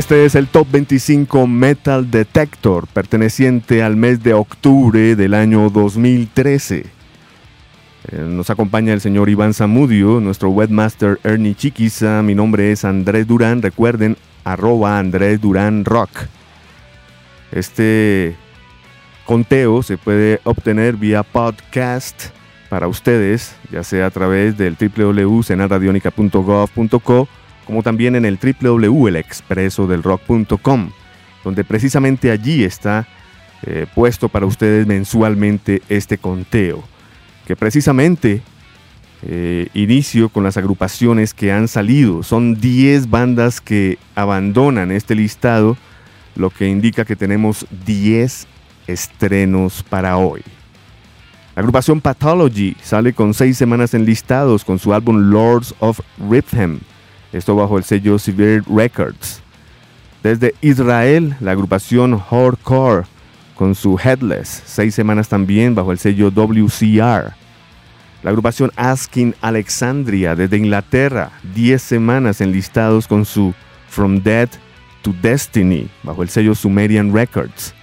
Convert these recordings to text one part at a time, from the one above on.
Este es el Top 25 Metal Detector, perteneciente al mes de octubre del año 2013. Eh, nos acompaña el señor Iván Zamudio, nuestro webmaster Ernie Chiquiza. Mi nombre es Andrés Durán. Recuerden, arroba Andrés Durán Rock. Este conteo se puede obtener vía podcast para ustedes, ya sea a través del www.senarradionica.gov.co como también en el www.elexpresodelrock.com, donde precisamente allí está eh, puesto para ustedes mensualmente este conteo, que precisamente eh, inicio con las agrupaciones que han salido. Son 10 bandas que abandonan este listado, lo que indica que tenemos 10 estrenos para hoy. La agrupación Pathology sale con 6 semanas en listados con su álbum Lords of Rhythm esto bajo el sello Severe Records. Desde Israel, la agrupación Hardcore con su Headless, seis semanas también bajo el sello WCR. La agrupación Asking Alexandria desde Inglaterra, diez semanas enlistados con su From Dead to Destiny bajo el sello Sumerian Records.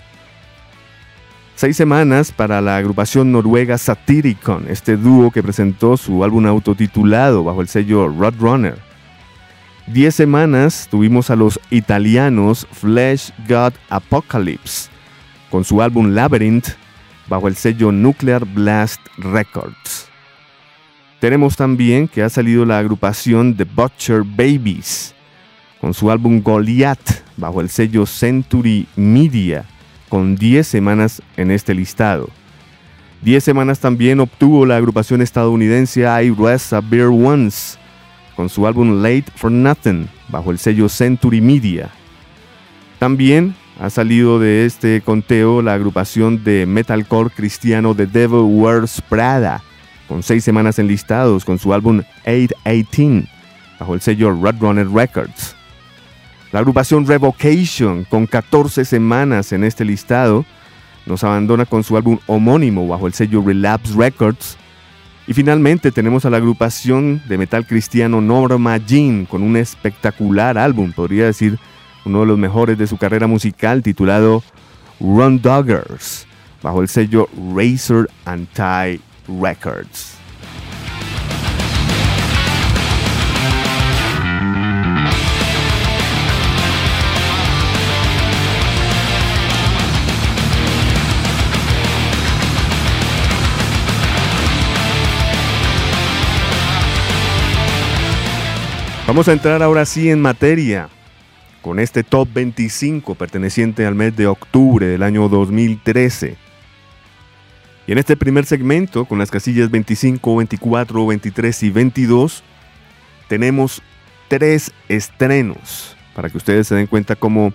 Seis semanas para la agrupación noruega Satyricon, este dúo que presentó su álbum autotitulado bajo el sello Roadrunner. 10 semanas tuvimos a los italianos Flesh God Apocalypse con su álbum Labyrinth bajo el sello Nuclear Blast Records. Tenemos también que ha salido la agrupación The Butcher Babies con su álbum Goliath bajo el sello Century Media con 10 semanas en este listado. 10 semanas también obtuvo la agrupación estadounidense I Rest a Once con su álbum Late for Nothing bajo el sello Century Media. También ha salido de este conteo la agrupación de metalcore cristiano The Devil Wears Prada, con seis semanas enlistados con su álbum 818 bajo el sello Roadrunner Records. La agrupación Revocation, con 14 semanas en este listado, nos abandona con su álbum homónimo bajo el sello Relapse Records y finalmente tenemos a la agrupación de metal cristiano Norma Jean con un espectacular álbum, podría decir uno de los mejores de su carrera musical titulado Run Doggers, bajo el sello Razor Anti Records. Vamos a entrar ahora sí en materia con este top 25 perteneciente al mes de octubre del año 2013. Y en este primer segmento, con las casillas 25, 24, 23 y 22, tenemos tres estrenos para que ustedes se den cuenta cómo,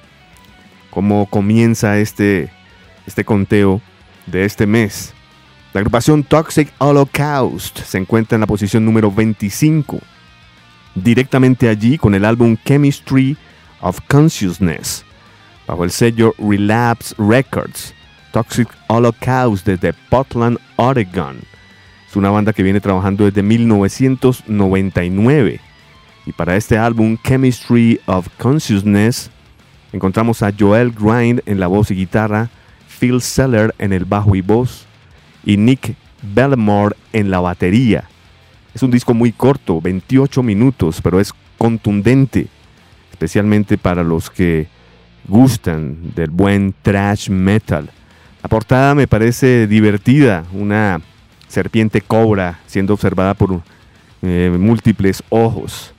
cómo comienza este, este conteo de este mes. La agrupación Toxic Holocaust se encuentra en la posición número 25 directamente allí con el álbum Chemistry of Consciousness, bajo el sello Relapse Records, Toxic Holocaust desde Portland, Oregon. Es una banda que viene trabajando desde 1999. Y para este álbum Chemistry of Consciousness encontramos a Joel Grind en la voz y guitarra, Phil Seller en el bajo y voz y Nick Bellemore en la batería. Es un disco muy corto, 28 minutos, pero es contundente, especialmente para los que gustan del buen thrash metal. La portada me parece divertida, una serpiente cobra siendo observada por eh, múltiples ojos.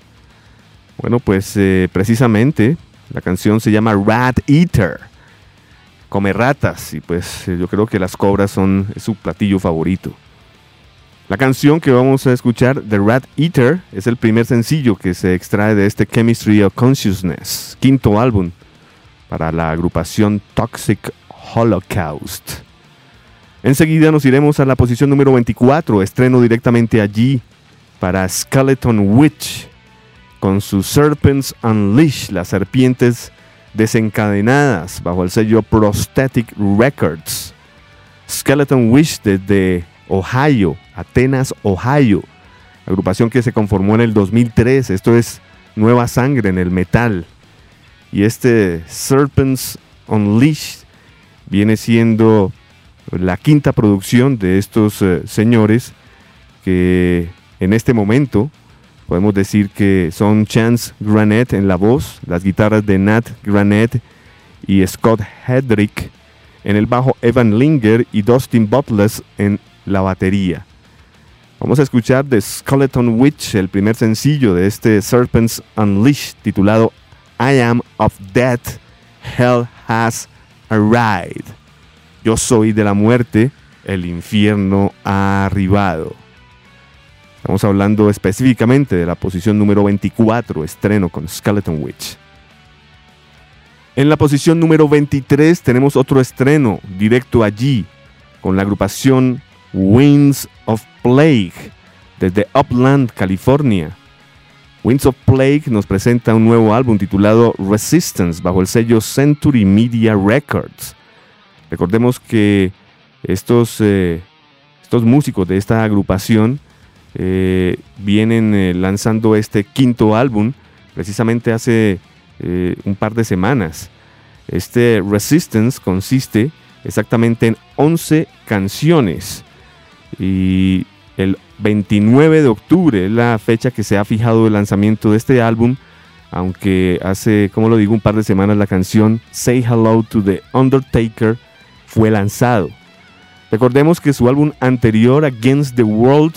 Bueno, pues eh, precisamente la canción se llama Rat Eater, come ratas, y pues yo creo que las cobras son su platillo favorito. La canción que vamos a escuchar, The Rat Eater, es el primer sencillo que se extrae de este Chemistry of Consciousness, quinto álbum para la agrupación Toxic Holocaust. Enseguida nos iremos a la posición número 24, estreno directamente allí para Skeleton Witch con sus Serpents Unleashed, las serpientes desencadenadas bajo el sello Prosthetic Records. Skeleton Witch desde Ohio, Atenas, Ohio, agrupación que se conformó en el 2003. Esto es nueva sangre en el metal. y este Serpents Unleashed viene siendo la quinta producción de estos eh, señores que en este momento podemos decir que son Chance Granette en la voz, las guitarras de Nat Granette y Scott Hedrick en el bajo Evan Linger y Dustin Butler en la batería. Vamos a escuchar The Skeleton Witch, el primer sencillo de este Serpents Unleashed titulado I Am of Death, Hell Has Arrived. Yo soy de la muerte, el infierno ha arribado. Estamos hablando específicamente de la posición número 24, estreno con Skeleton Witch. En la posición número 23 tenemos otro estreno directo allí con la agrupación Winds of Plague desde Upland, California. Winds of Plague nos presenta un nuevo álbum titulado Resistance bajo el sello Century Media Records. Recordemos que estos, eh, estos músicos de esta agrupación eh, vienen eh, lanzando este quinto álbum precisamente hace un par de semanas. Este Resistance consiste exactamente en 11 canciones y el 29 de octubre es la fecha que se ha fijado el lanzamiento de este álbum, aunque hace, como lo digo, un par de semanas la canción Say Hello to the Undertaker fue lanzado. Recordemos que su álbum anterior, Against the World,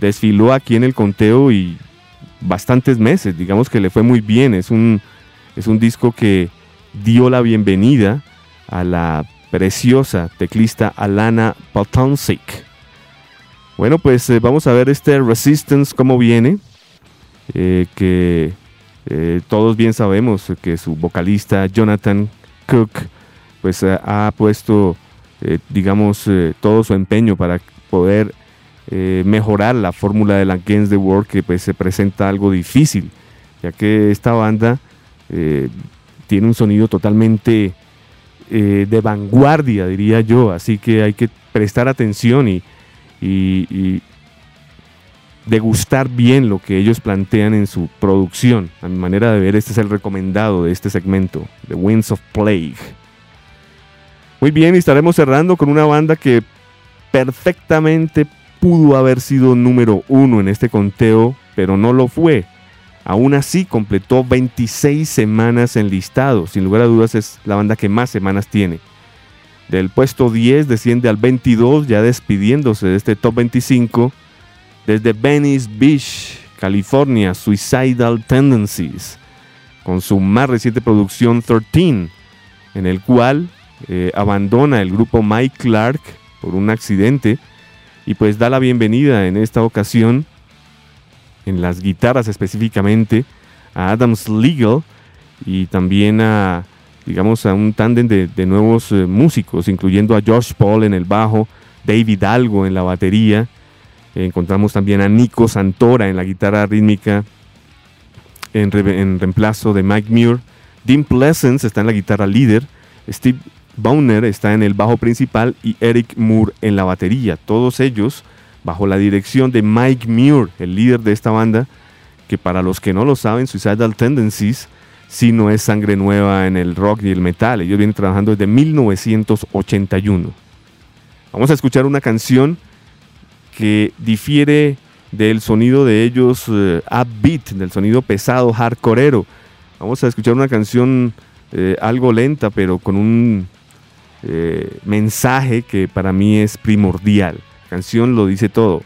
desfiló aquí en el conteo y bastantes meses, digamos que le fue muy bien, es un es un disco que dio la bienvenida a la preciosa teclista Alana Potonsic. Bueno, pues eh, vamos a ver este Resistance cómo viene, eh, que eh, todos bien sabemos que su vocalista Jonathan Cook pues ha puesto, digamos, todo su empeño para poder mejorar la fórmula de la Against the World que pues se presenta algo difícil, ya que esta banda tiene un sonido totalmente de vanguardia, diría yo, así que hay que prestar atención y, y, degustar bien lo que ellos plantean en su producción. A mi manera de ver, este es el recomendado de este segmento, The Winds of Plague. Muy bien, y estaremos cerrando con una banda que perfectamente pudo haber sido número uno en este conteo, pero no lo fue. Aún así, completó 26 semanas en listado. Sin lugar a dudas, es la banda que más semanas tiene. Del puesto 10 desciende al 22, ya despidiéndose de este top 25. Desde Venice Beach, California, Suicidal Tendencies, con su más reciente producción 13, en el cual eh, abandona el grupo Mike Clark por un accidente y pues da la bienvenida en esta ocasión en las guitarras específicamente, a Adams Legal y también a, digamos, a un tándem de, nuevos eh, músicos, incluyendo a Josh Paul en el bajo, David Algo en la batería, encontramos también a Nico Santora en la guitarra rítmica en, en reemplazo de Mike Muir, Dean Pleasance está en la guitarra líder, Steve Bowner está en el bajo principal y Eric Moore en la batería. Todos ellos bajo la dirección de Mike Muir, el líder de esta banda, que para los que no lo saben, Suicidal Tendencies sí no es sangre nueva en el rock y el metal. Ellos vienen trabajando desde 1981. Vamos a escuchar una canción que difiere del sonido de ellos uh, upbeat, del sonido pesado, hardcoreero. Vamos a escuchar una canción eh, algo lenta, pero con un eh, mensaje que para mí es primordial canción lo dice todo.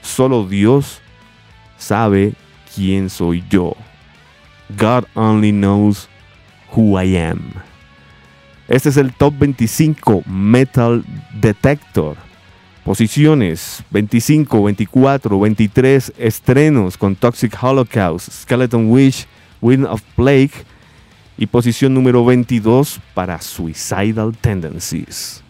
Solo Dios sabe quién soy yo. God only knows who I am. Este es el top 25 Metal Detector. Posiciones 25, 24, 23 estrenos con Toxic Holocaust, Skeleton Wish, Wind of Plague y posición número 22 para Suicidal Tendencies.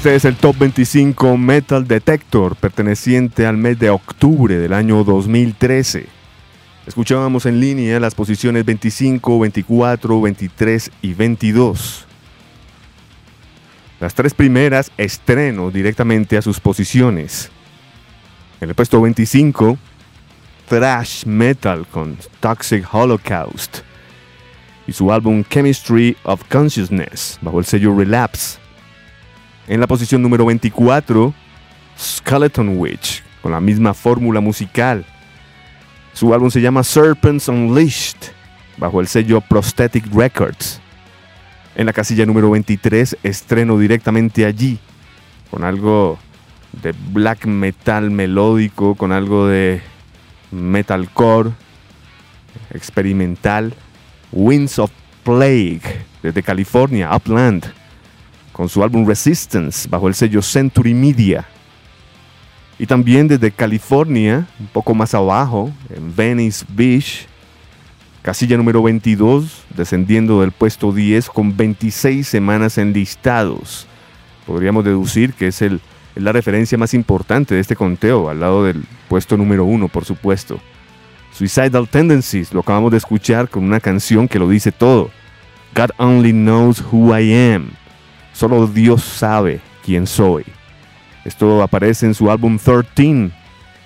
Este es el Top 25 Metal Detector, perteneciente al mes de octubre del año 2013. Escuchábamos en línea las posiciones 25, 24, 23 y 22. Las tres primeras estreno directamente a sus posiciones. En el puesto 25, thrash metal con Toxic Holocaust y su álbum Chemistry of Consciousness bajo el sello Relapse. En la posición número 24, Skeleton Witch, con la misma fórmula musical. Su álbum se llama Serpents Unleashed, bajo el sello Prosthetic Records. En la casilla número 23, estreno directamente allí, con algo de black metal melódico, con algo de metalcore experimental. Winds of Plague, desde California, Upland con su álbum Resistance bajo el sello Century Media. Y también desde California, un poco más abajo, en Venice Beach, casilla número 22, descendiendo del puesto 10 con 26 semanas enlistados. Podríamos deducir que es, el, es la referencia más importante de este conteo, al lado del puesto número 1, por supuesto. Suicidal Tendencies, lo acabamos de escuchar con una canción que lo dice todo. God Only Knows Who I Am. Solo Dios sabe quién soy. Esto aparece en su álbum 13,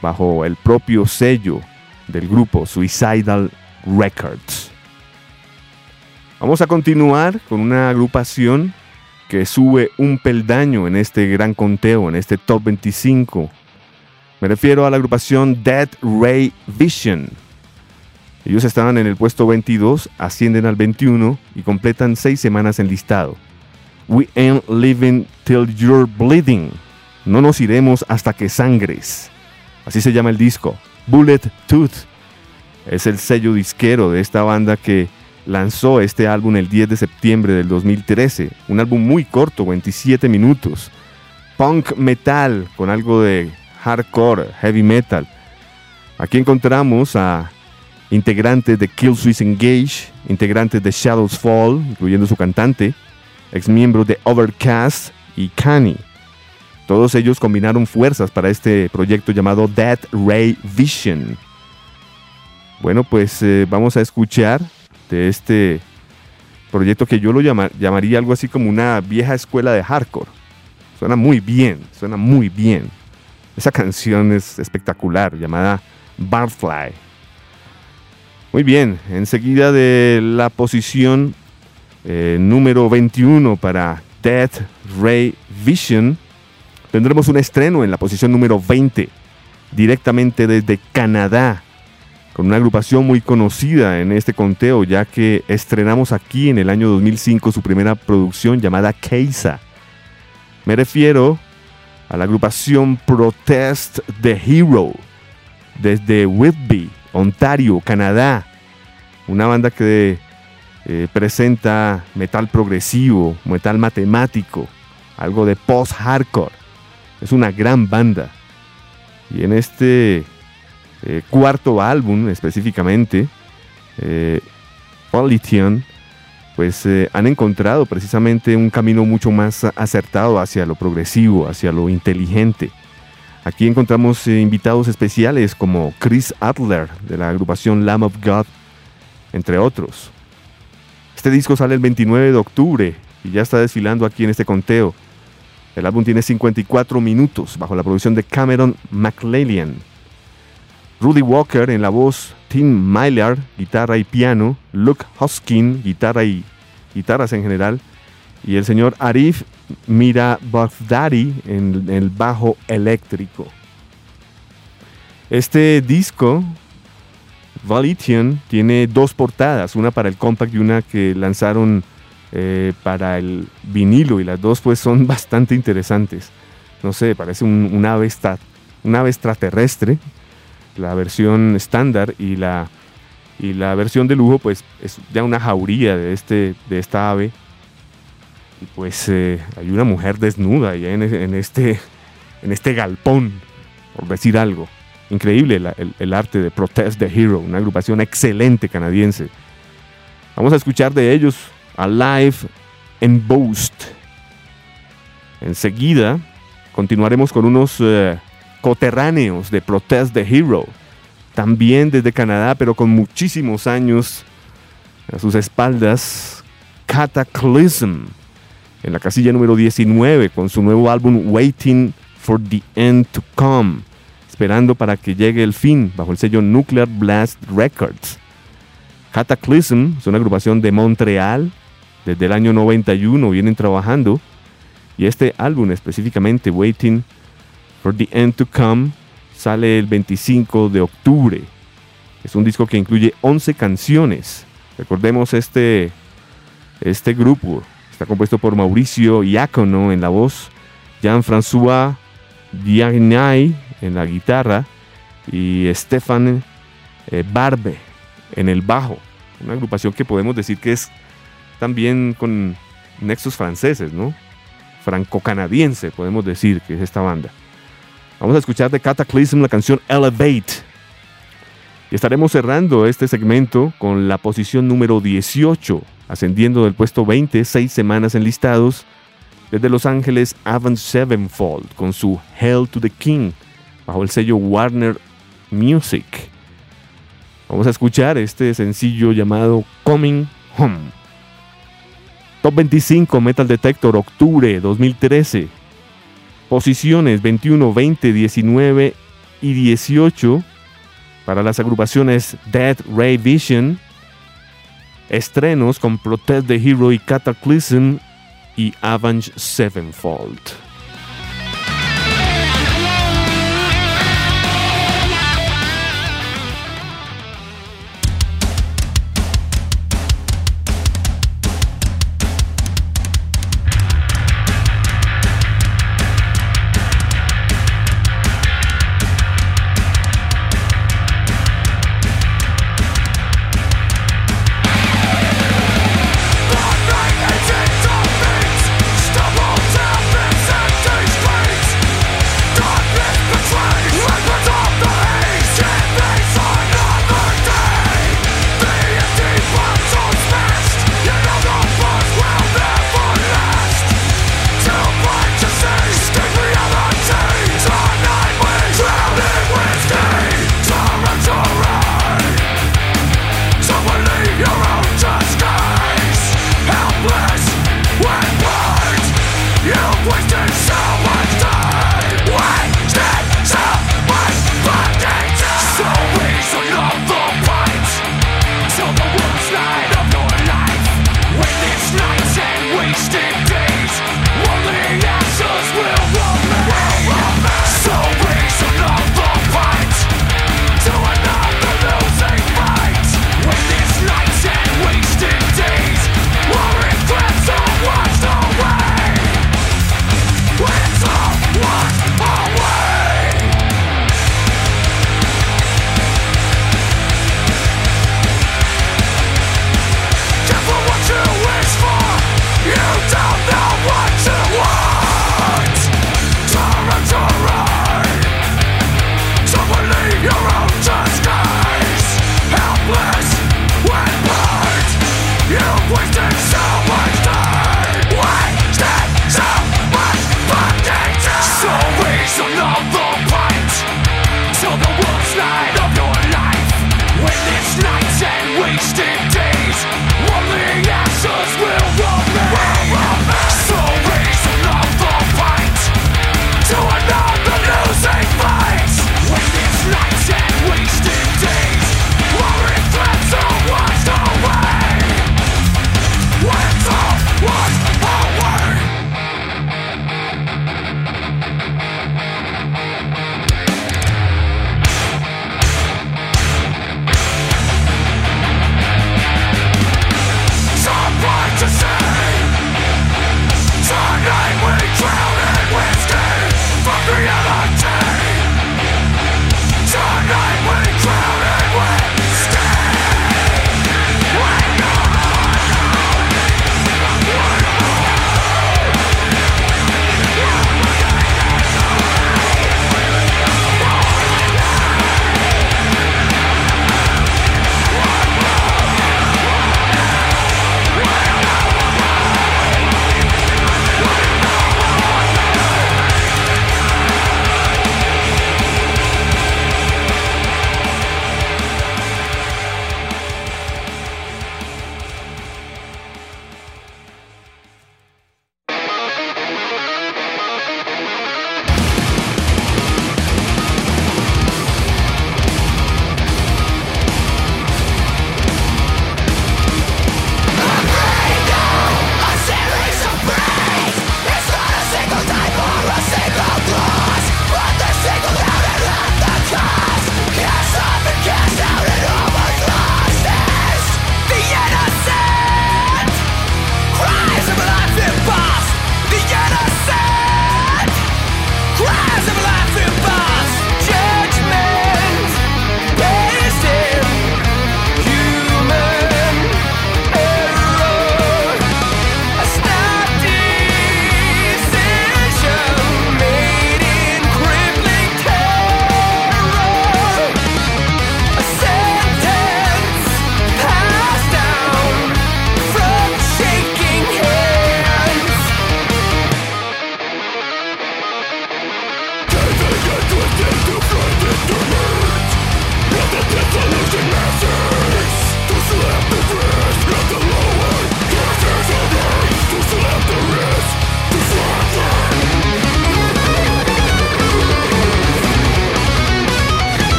bajo el propio sello del grupo Suicidal Records. Vamos a continuar con una agrupación que sube un peldaño en este gran conteo, en este top 25. Me refiero a la agrupación Dead Ray Vision. Ellos estaban en el puesto 22, ascienden al 21 y completan seis semanas en listado. We ain't living till you're bleeding. No nos iremos hasta que sangres. Así se llama el disco. Bullet Tooth es el sello disquero de esta banda que lanzó este álbum el 10 de septiembre del 2013. Un álbum muy corto, 27 minutos. Punk metal con algo de hardcore, heavy metal. Aquí encontramos a integrantes de Kill Switch Engage, integrantes de Shadows Fall, incluyendo su cantante, ex miembro de Overcast y Kanye. Todos ellos combinaron fuerzas para este proyecto llamado Dead Ray Vision. Bueno, pues eh, vamos a escuchar de este proyecto que yo lo llamaría algo así como una vieja escuela de hardcore. Suena muy bien, suena muy bien. Esa canción es espectacular, llamada Barfly. Muy bien, enseguida de la posición eh, número 21 para Dead Ray Vision, tendremos un estreno en la posición número 20, directamente desde Canadá, con una agrupación muy conocida en este conteo, ya que estrenamos aquí en el año 2005 su primera producción llamada Keisa. Me refiero a la agrupación Protest the Hero, desde Whitby, Ontario, Canadá. Una banda que eh, presenta metal progresivo, metal matemático, algo de post-hardcore. Es una gran banda. Y en este eh, cuarto álbum específicamente, eh, pues eh, han encontrado precisamente un camino mucho más acertado hacia lo progresivo, hacia lo inteligente. Aquí encontramos invitados especiales como Chris Adler de la agrupación Lamb of God, entre otros. Este disco sale el 29 de octubre y ya está desfilando aquí en este conteo. El álbum tiene 54 minutos bajo la producción de Cameron McLellan. Rudy Walker en la voz, Tim Myler, guitarra y piano, Luke Hoskin, guitarra y guitarras en general, y el señor Arif Mira Baghdadi en el bajo eléctrico. Este disco Volition tiene dos portadas, una para el compact y una que lanzaron eh, para el vinilo y las dos pues son bastante interesantes. No sé, parece un, ave, extraterrestre, la versión estándar y la, y la versión de lujo pues es ya una jauría de, este, de esta ave. Y pues eh, hay una mujer desnuda ya en, en, este, en este galpón, por decir algo. Increíble el, arte de Protest the Hero, una agrupación excelente canadiense. Vamos a escuchar de ellos Alive and Boast. Enseguida continuaremos con unos eh, coterráneos de Protest the Hero, también desde Canadá, pero con muchísimos años a sus espaldas, Cataclysm, en la casilla número 19, con su nuevo álbum Waiting for the End to Come, esperando para que llegue el fin, bajo el sello Nuclear Blast Records. Cataclysm es una agrupación de Montreal, desde el año 91 vienen trabajando, y este álbum específicamente, Waiting for the End to Come, sale el 25 de octubre. Es un disco que incluye 11 canciones. Recordemos este, este grupo. Está compuesto por Mauricio Iacono en la voz, Jean-François Diagnay en la guitarra y Stefan eh, Barbe en el bajo. Una agrupación que podemos decir que es también con nexos franceses, ¿no? Franco-canadiense, podemos decir que es esta banda. Vamos a escuchar de Cataclysm la canción Elevate. Y estaremos cerrando este segmento con la posición número 18, ascendiendo del puesto 20, seis semanas en listados, desde Los Ángeles Avenged Sevenfold con su Hell to the King, bajo el sello Warner Music. Vamos a escuchar este sencillo llamado Coming Home. Top 25 Metal Detector, octubre 2013. Posiciones 21, 20, 19 y 18 para las agrupaciones Dead Ray Vision. Estrenos con Protect the Hero y Cataclysm y Avenged Sevenfold.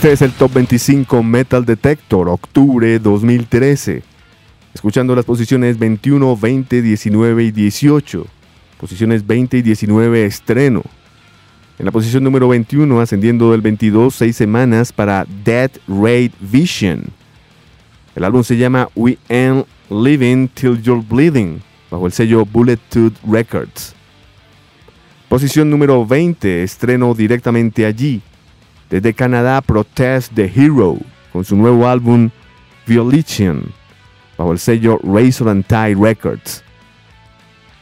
Este es el Top 25 Metal Detector, octubre 2013. Escuchando las posiciones 21, 20, 19 y 18. Posiciones 20 y 19 estreno. En la posición número 21, ascendiendo del 22, 6 semanas para Dead Raid Vision. El álbum se llama We Ain't Living Till You're Bleeding, bajo el sello Bullet Tooth Records. Posición número 20, estreno directamente allí. Desde Canadá, Protest the Hero, con su nuevo álbum Violation, bajo el sello Razor and Tie Records.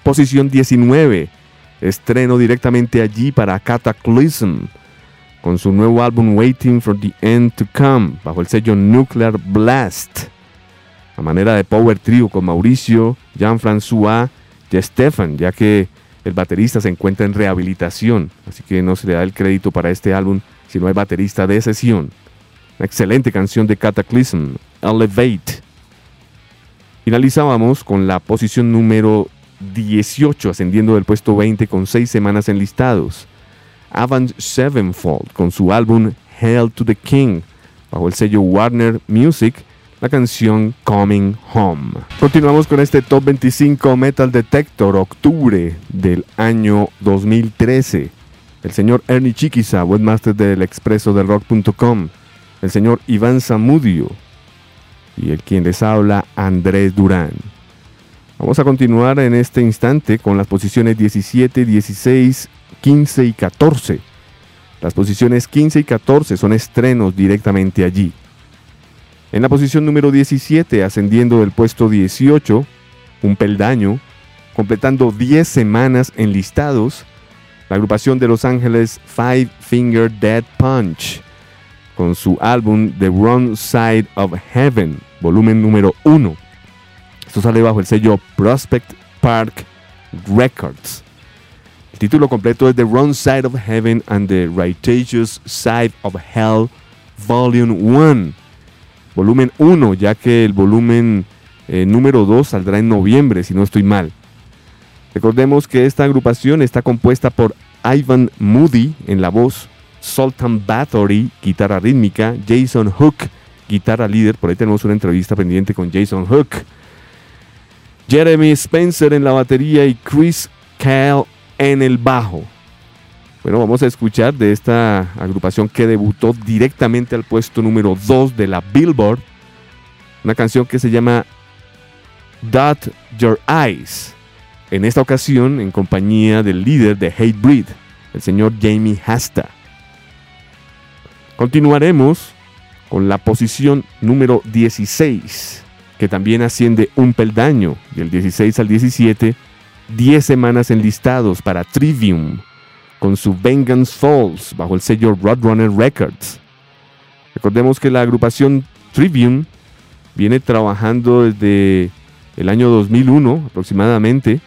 Posición 19, estreno directamente allí para Cataclysm, con su nuevo álbum Waiting for the End to Come, bajo el sello Nuclear Blast. A manera de power trio con Mauricio, Jean-François y Stefan, ya que el baterista se encuentra en rehabilitación, así que no se le da el crédito para este álbum si no hay baterista de sesión. Una excelente canción de Cataclysm, Elevate. Finalizábamos con la posición número 18, ascendiendo del puesto 20 con 6 semanas enlistados. Avenged Sevenfold con su álbum Hail to the King, bajo el sello Warner Music, la canción Coming Home. Continuamos con este Top 25 Metal Detector, octubre del año 2013. El señor Ernie Chiquiza, webmaster del expreso del rock.com. El señor Iván Zamudio. Y el quien les habla, Andrés Durán. Vamos a continuar en este instante con las posiciones 17, 16, 15 y 14. Las posiciones 15 y 14 son estrenos directamente allí. En la posición número 17, ascendiendo del puesto 18, un peldaño, completando 10 semanas enlistados, la agrupación de Los Ángeles Five Finger Dead Punch, con su álbum The Wrong Side of Heaven, volumen número 1. Esto sale bajo el sello Prospect Park Records. El título completo es The Wrong Side of Heaven and the Righteous Side of Hell, Volume 1. Volumen 1, ya que el volumen eh, número 2 saldrá en noviembre, si no estoy mal. Recordemos que esta agrupación está compuesta por Ivan Moody en la voz, Sultan Bathory, guitarra rítmica, Jason Hook, guitarra líder, por ahí tenemos una entrevista pendiente con Jason Hook, Jeremy Spencer en la batería y Chris Kyle en el bajo. Bueno, vamos a escuchar de esta agrupación que debutó directamente al puesto número 2 de la Billboard, una canción que se llama Dot Your Eyes. En esta ocasión, en compañía del líder de Hate Breed, el señor Jamie Hasta. Continuaremos con la posición número 16, que también asciende un peldaño, del 16 al 17, 10 semanas enlistados para Trivium, con su Vengeance Falls, bajo el sello Roadrunner Records. Recordemos que la agrupación Trivium viene trabajando desde el año 2001 aproximadamente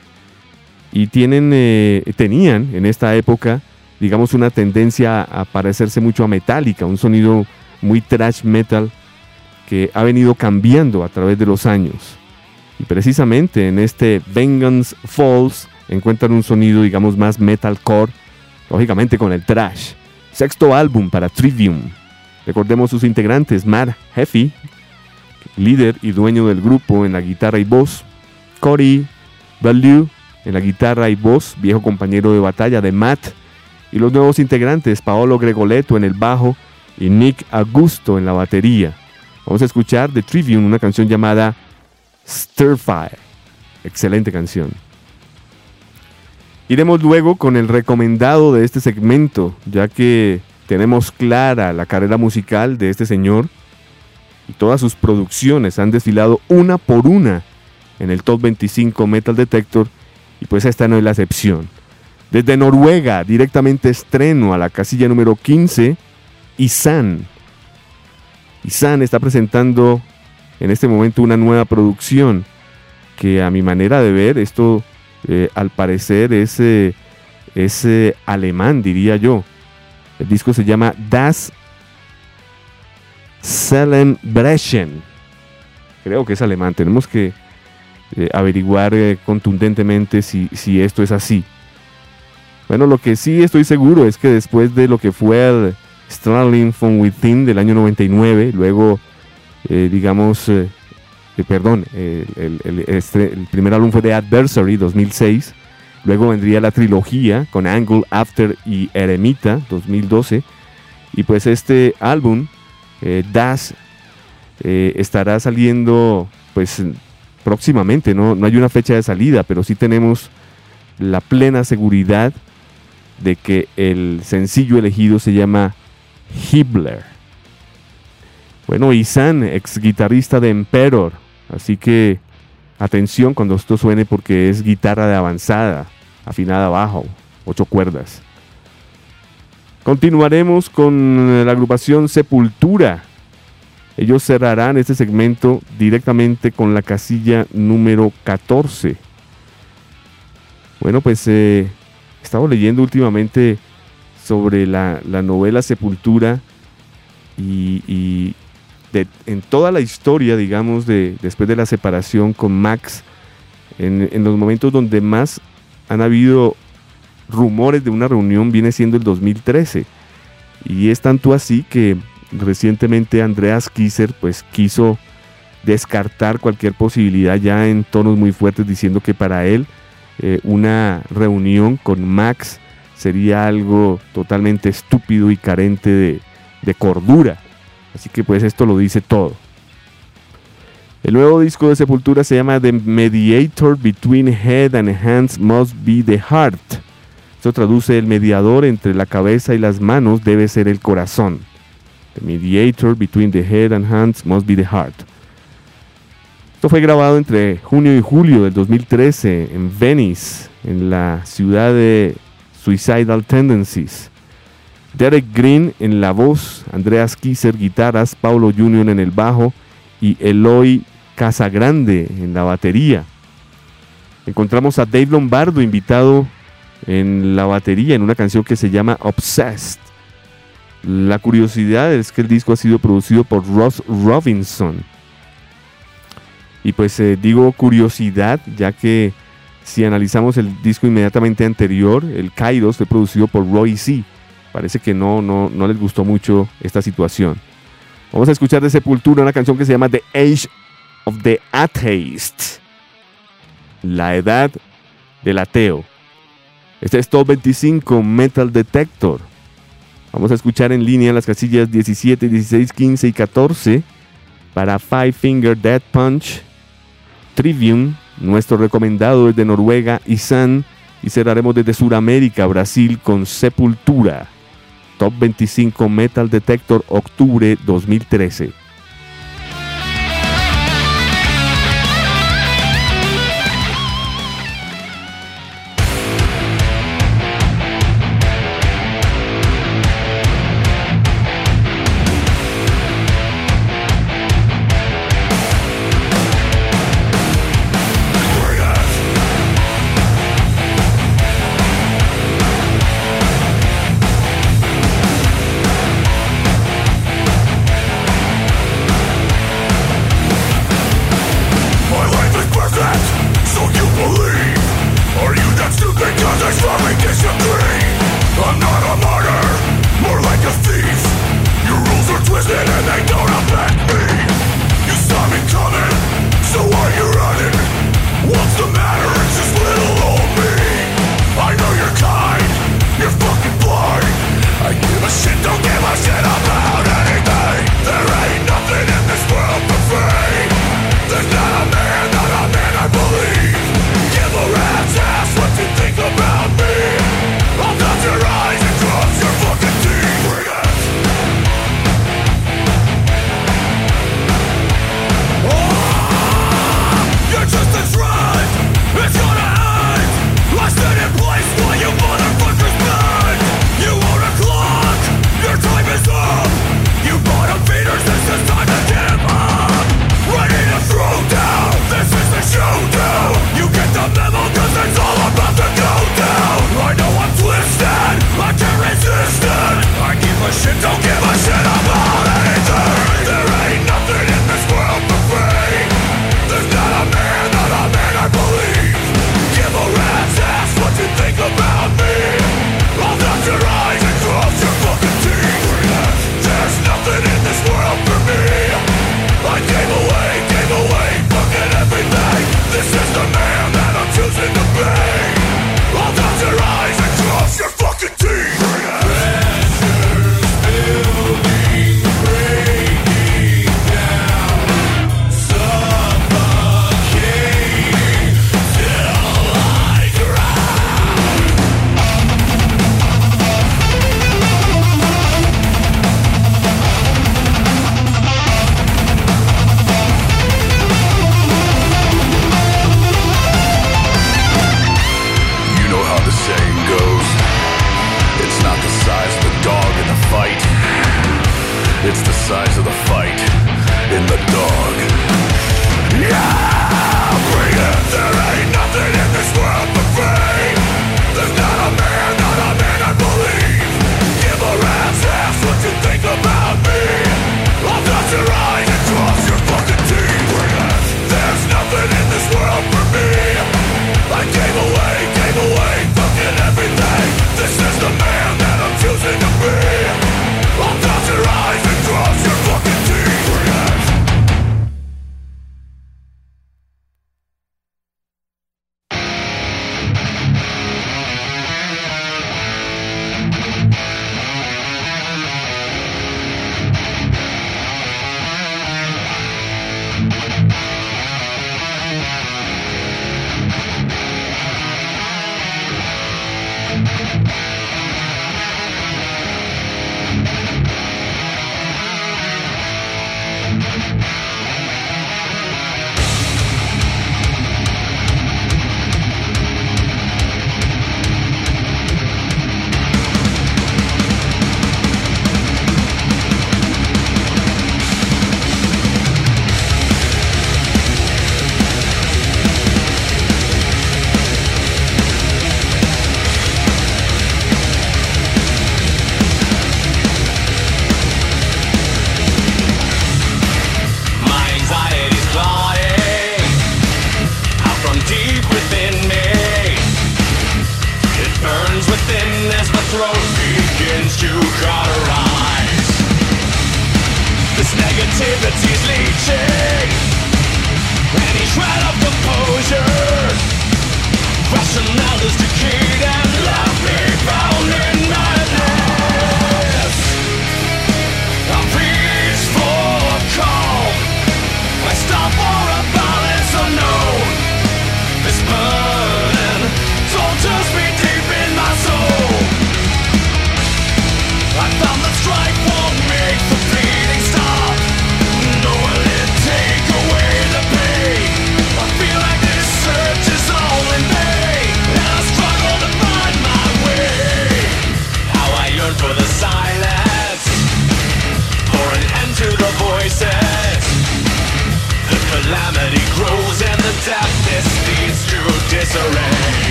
y tienen, eh, tenían en esta época, digamos, una tendencia a parecerse mucho a Metallica, un sonido muy thrash metal que ha venido cambiando a través de los años. Y precisamente en este Vengeance Falls encuentran un sonido, digamos, más metalcore, lógicamente con el thrash. Sexto álbum para Trivium. Recordemos sus integrantes, Matt Heffy, líder y dueño del grupo en la guitarra y voz, Cory Ballou en la guitarra y voz, viejo compañero de batalla de Matt, y los nuevos integrantes, Paolo Gregoletto en el bajo y Nick Augusto en la batería. Vamos a escuchar de Trivium una canción llamada Stirfire. Excelente canción. Iremos luego con el recomendado de este segmento, ya que tenemos clara la carrera musical de este señor y todas sus producciones han desfilado una por una en el Top 25 Metal Detector y pues esta no es la excepción. Desde Noruega, directamente estreno a la casilla número 15, Isan. Isan está presentando en este momento una nueva producción que a mi manera de ver, esto eh, al parecer es, eh, es eh, alemán, diría yo. El disco se llama Das Brechen. Creo que es alemán. Tenemos que eh, averiguar eh, contundentemente si, si esto es así. Bueno, lo que sí estoy seguro es que después de lo que fue el from Within del año 99, luego, eh, digamos, perdón, el, el- primer álbum fue The Adversary 2006, luego vendría la trilogía con Angle, After y Eremita 2012, y pues este álbum, Das, estará saliendo pues próximamente, ¿no? no hay una fecha de salida, pero sí tenemos la plena seguridad de que el sencillo elegido se llama Hibbler. Bueno, Isan, ex guitarrista de Emperor, así que atención cuando esto suene porque es guitarra de avanzada, afinada abajo, ocho cuerdas. Continuaremos con la agrupación Sepultura. Ellos cerrarán este segmento directamente con la casilla número 14. Bueno, pues eh, estado leyendo últimamente sobre la, la novela Sepultura y, en toda la historia, digamos, de, después de la separación con Max, en los momentos donde más han habido rumores de una reunión viene siendo el 2013. Y es tanto así que recientemente Andreas Kisser pues quiso descartar cualquier posibilidad ya en tonos muy fuertes diciendo que para él eh, una reunión con Max sería algo totalmente estúpido y carente de, de cordura. Así que pues esto lo dice todo. El nuevo disco de Sepultura se llama The Mediator Between Head and Hands Must Be the Heart. Esto traduce el mediador entre la cabeza y las manos debe ser el corazón. The mediator between the head and hands must be the heart. Esto fue grabado entre junio y julio del 2013 en Venice, en la ciudad de Suicidal Tendencies. Derek Green en la voz, Andreas Kisser guitarras, Paulo Junior en el bajo y Eloy Casagrande en la batería. Encontramos a Dave Lombardo invitado en la batería en una canción que se llama Obsessed. La curiosidad es que el disco ha sido producido por Ross Robinson. Y pues eh, digo curiosidad, ya que si analizamos el disco inmediatamente anterior, el Kairos fue producido por Roy C. Parece que no, no, no les gustó mucho esta situación. Vamos a escuchar de Sepultura una canción que se llama The Age of the Atheist. La edad del ateo. Este es Top 25 Metal Detector. Vamos a escuchar en línea las casillas 17, 16, 15 y 14 para Five Finger Dead Punch, Trivium, nuestro recomendado es de Noruega, Isan, y cerraremos desde Sudamérica, Brasil, con Sepultura. Top 25 Metal Detector, octubre 2013.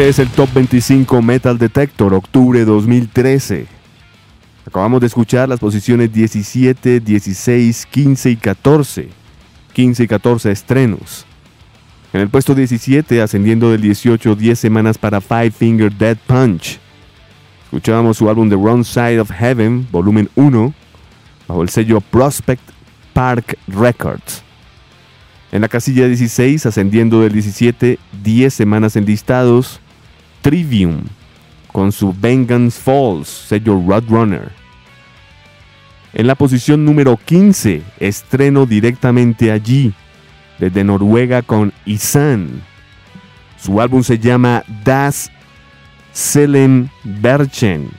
Este es el Top 25 Metal Detector, octubre 2013. Acabamos de escuchar las posiciones 17, 16, 15 y 14. 15 y 14 estrenos. En el puesto 17, ascendiendo del 18, 10 semanas para Five Finger Dead Punch. Escuchábamos su álbum The Wrong Side of Heaven, volumen 1, bajo el sello Prospect Park Records. En la casilla 16, ascendiendo del 17, 10 semanas en listados, Trivium, con su Vengeance Falls, sello Roadrunner. En la posición número 15, estreno directamente allí, desde Noruega con Isan. Su álbum se llama Das Selen Berchen,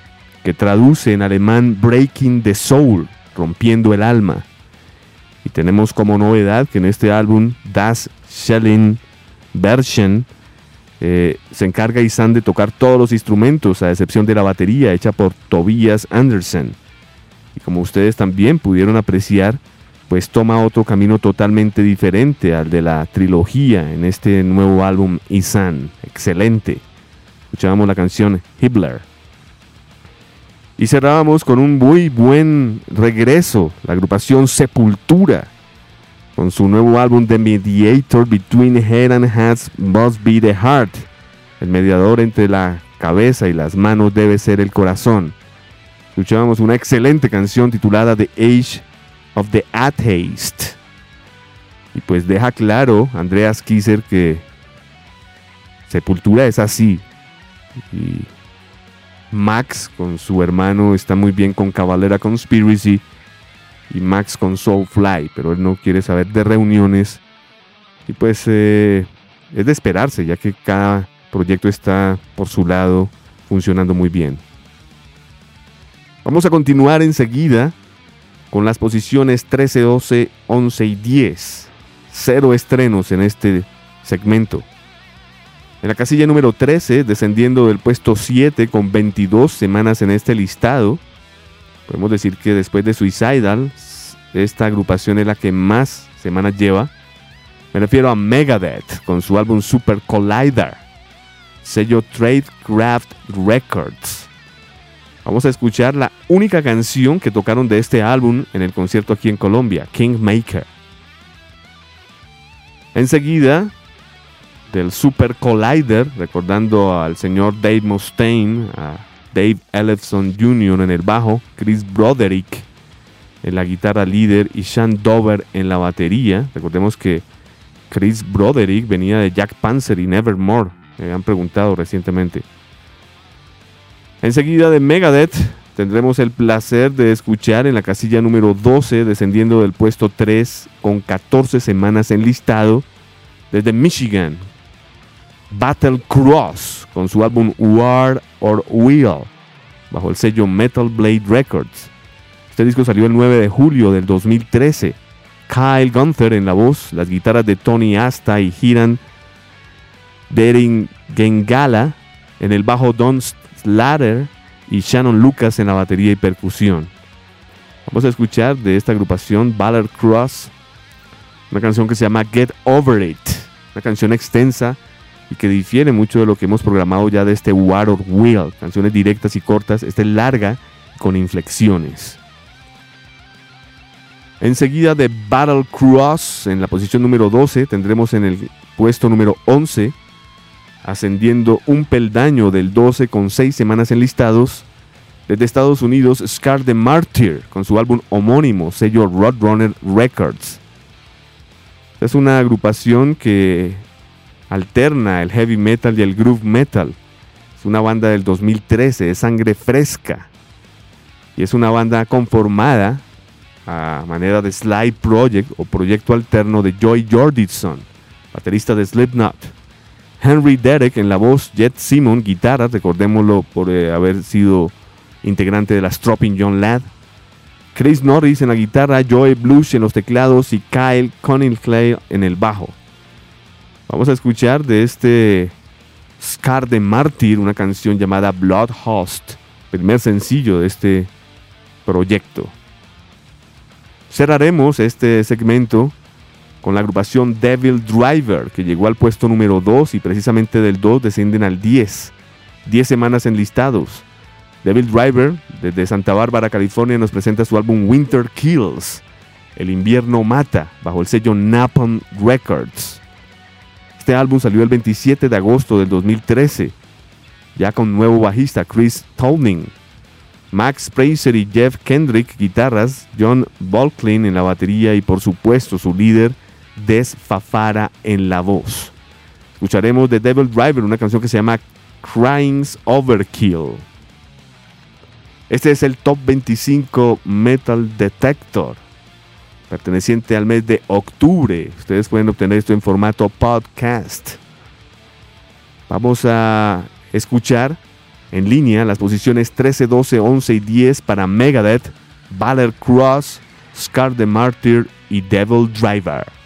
que traduce en alemán Breaking the Soul, rompiendo el alma. Y tenemos como novedad que en este álbum Das Schellen Berchen eh, se encarga Isan de tocar todos los instrumentos, a excepción de la batería hecha por Tobias Andersen. Y como ustedes también pudieron apreciar, pues toma otro camino totalmente diferente al de la trilogía en este nuevo álbum Isan. Excelente. Escuchábamos la canción Hitler. Y cerrábamos con un muy buen regreso, la agrupación Sepultura, con su nuevo álbum The Mediator Between Head and Hands Must Be the Heart. El mediador entre la cabeza y las manos debe ser el corazón. Escuchábamos una excelente canción titulada The Age of the Atheist. Y pues deja claro Andreas Kisser que Sepultura es así. Y Max con su hermano está muy bien con Cavalera Conspiracy y Max con Soulfly, pero él no quiere saber de reuniones. Y pues eh, es de esperarse, ya que cada proyecto está por su lado funcionando muy bien. Vamos a continuar enseguida con las posiciones 13, 12, 11 y 10. Cero estrenos en este segmento. En la casilla número 13, descendiendo del puesto 7 con 22 semanas en este listado, podemos decir que después de Suicidal, esta agrupación es la que más semanas lleva. Me refiero a Megadeth con su álbum Super Collider, sello Tradecraft Records. Vamos a escuchar la única canción que tocaron de este álbum en el concierto aquí en Colombia, Kingmaker. Enseguida, del Super Collider, recordando al señor Dave Mustaine, a Dave Ellefson Jr. en el bajo, Chris Broderick en la guitarra líder y Sean Dover en la batería. Recordemos que Chris Broderick venía de Jack Panzer y Nevermore, me habían preguntado recientemente. Enseguida de Megadeth tendremos el placer de escuchar en la casilla número 12, descendiendo del puesto 3 con 14 semanas en listado, desde Michigan, Battle Cross con su álbum War or Wheel bajo el sello Metal Blade Records. Este disco salió el 9 de julio del 2013. Kyle Gunther en la voz, las guitarras de Tony Asta y Hiran Dering Gengala en el bajo Don Slater y Shannon Lucas en la batería y percusión. Vamos a escuchar de esta agrupación Battle Cross una canción que se llama Get Over It, una canción extensa y que difiere mucho de lo que hemos programado ya de este War or Wheel, canciones directas y cortas, esta es larga con inflexiones. Enseguida de Battle Cross, en la posición número 12, tendremos en el puesto número 11, ascendiendo un peldaño del 12 con 6 semanas enlistados, desde Estados Unidos, Scar the Martyr, con su álbum homónimo, sello Roadrunner Records. Es una agrupación que alterna el heavy metal y el groove metal. Es una banda del 2013, de sangre fresca. Y es una banda conformada a manera de Slide Project o proyecto alterno de Joy Jordison, baterista de Slipknot. Henry Derek en la voz, Jet Simon, guitarra, recordémoslo por eh, haber sido integrante de la Stropping John Ladd. Chris Norris en la guitarra, Joey Blush en los teclados y Kyle Cunningham en el bajo. Vamos a escuchar de este Scar de Martyr una canción llamada Blood Host, primer sencillo de este proyecto. Cerraremos este segmento con la agrupación Devil Driver, que llegó al puesto número 2 y precisamente del 2 descienden al 10. 10 semanas enlistados. Devil Driver, desde Santa Bárbara, California, nos presenta su álbum Winter Kills. El invierno mata, bajo el sello Napalm Records. Este álbum salió el 27 de agosto del 2013, ya con nuevo bajista Chris Tolning, Max Fraser y Jeff Kendrick guitarras, John Volklin en la batería y por supuesto su líder Des Fafara en la voz. Escucharemos de Devil Driver una canción que se llama Crying's Overkill. Este es el Top 25 Metal Detector, perteneciente al mes de octubre. Ustedes pueden obtener esto en formato podcast. Vamos a escuchar en línea las posiciones 13, 12, 11 y 10 para Megadeth, Valor Cross, Scar the Martyr y Devil Driver.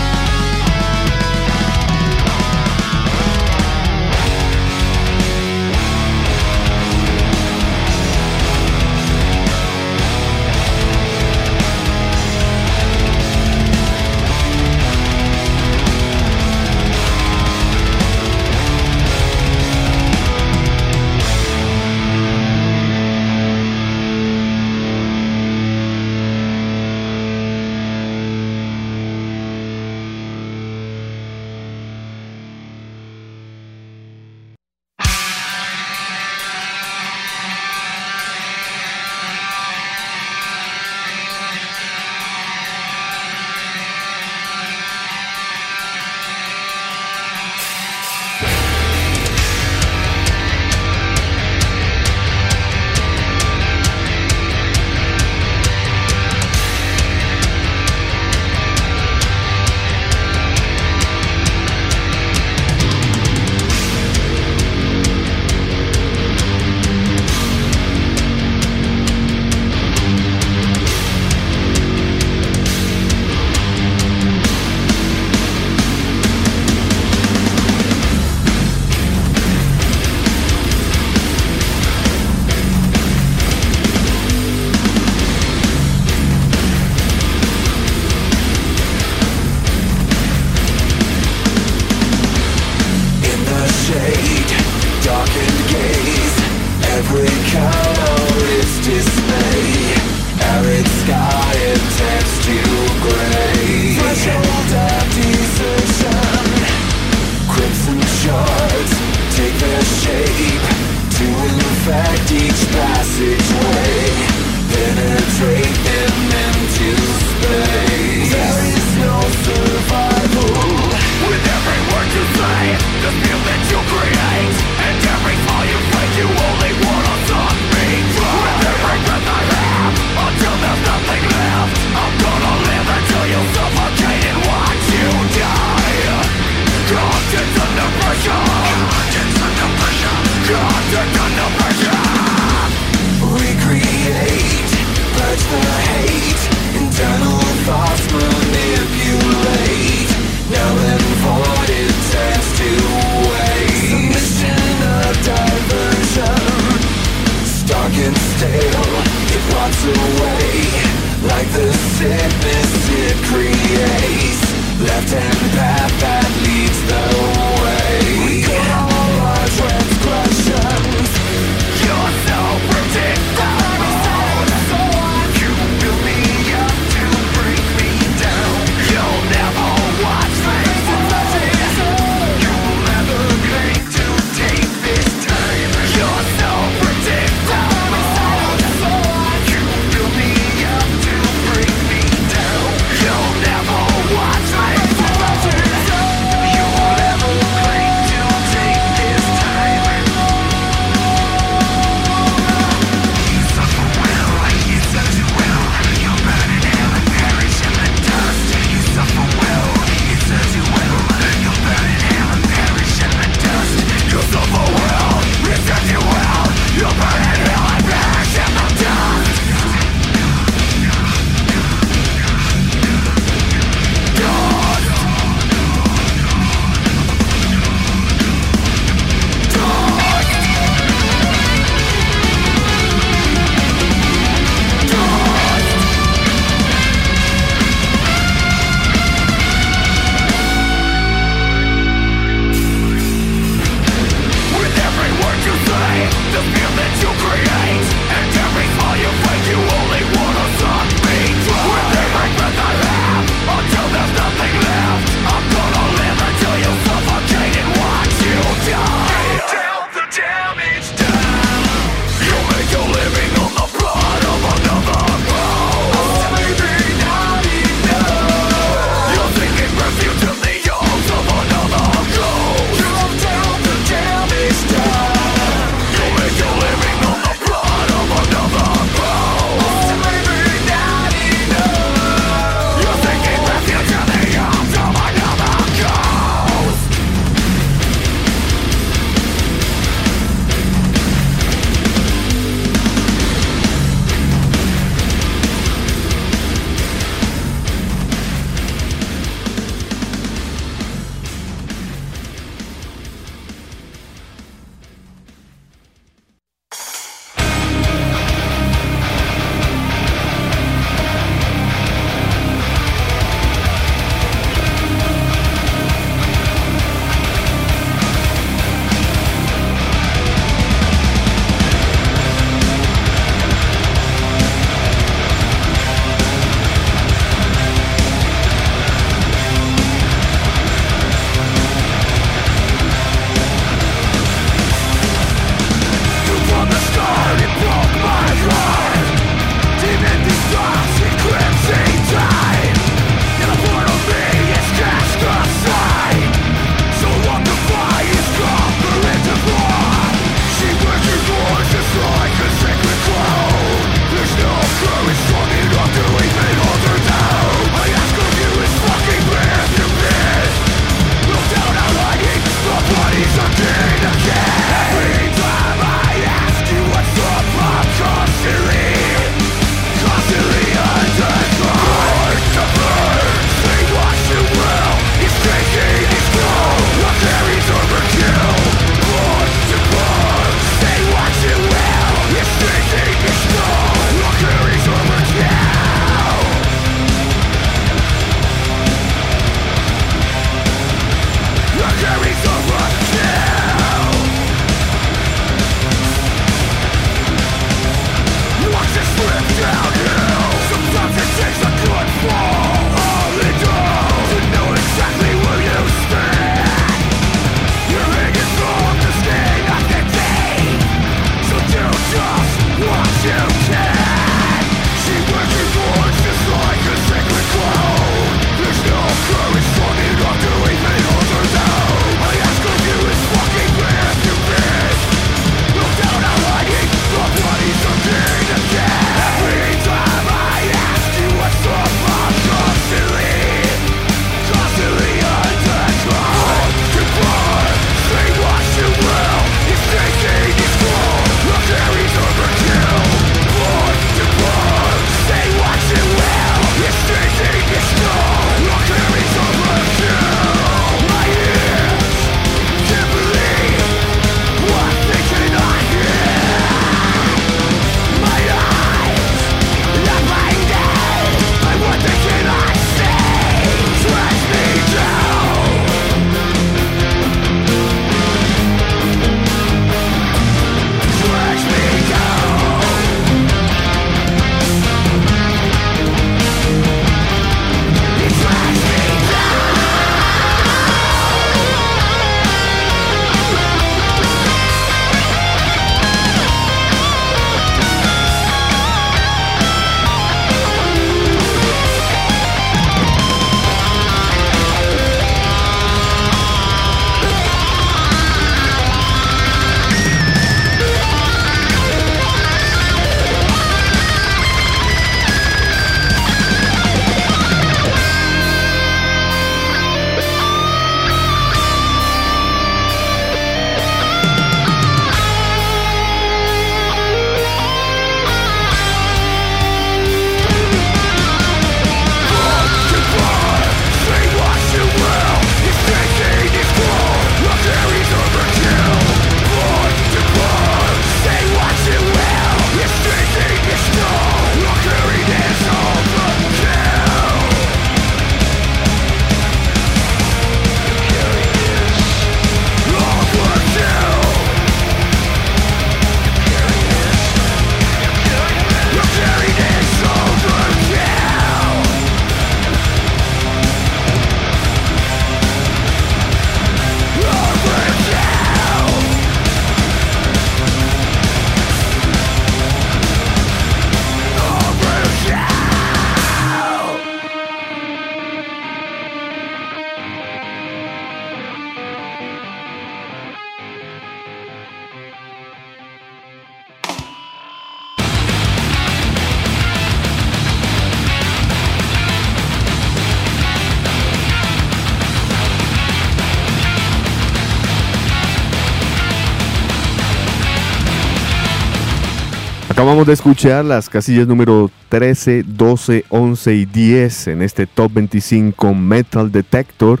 De escuchar las casillas número 13, 12, 11 y 10 en este Top 25 Metal Detector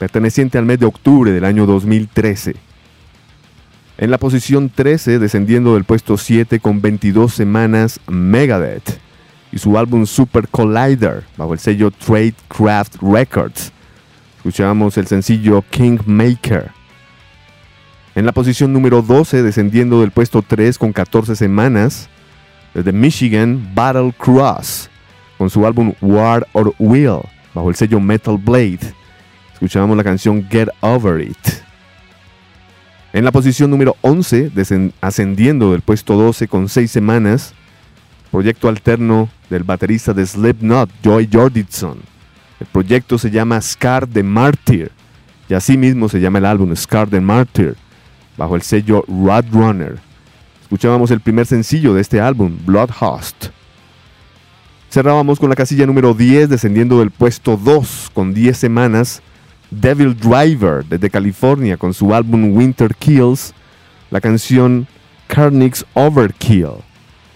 perteneciente al mes de octubre del año 2013. En la posición 13, descendiendo del puesto 7 con 22 semanas, Megadeth y su álbum Super Collider bajo el sello Tradecraft Records. Escuchábamos el sencillo Kingmaker. En la posición número 12, descendiendo del puesto 3 con 14 semanas, desde Michigan, Battle Cross, con su álbum War or Will, bajo el sello Metal Blade. Escuchábamos la canción Get Over It. En la posición número 11, descen- ascendiendo del puesto 12 con 6 semanas, proyecto alterno del baterista de Slipknot, Joy Jordison. El proyecto se llama Scar the Martyr, y así mismo se llama el álbum Scar the Martyr, bajo el sello Roadrunner. Escuchábamos el primer sencillo de este álbum, Bloodhost. Cerrábamos con la casilla número 10, descendiendo del puesto 2 con 10 semanas, Devil Driver desde California con su álbum Winter Kills, la canción Carnix Overkill.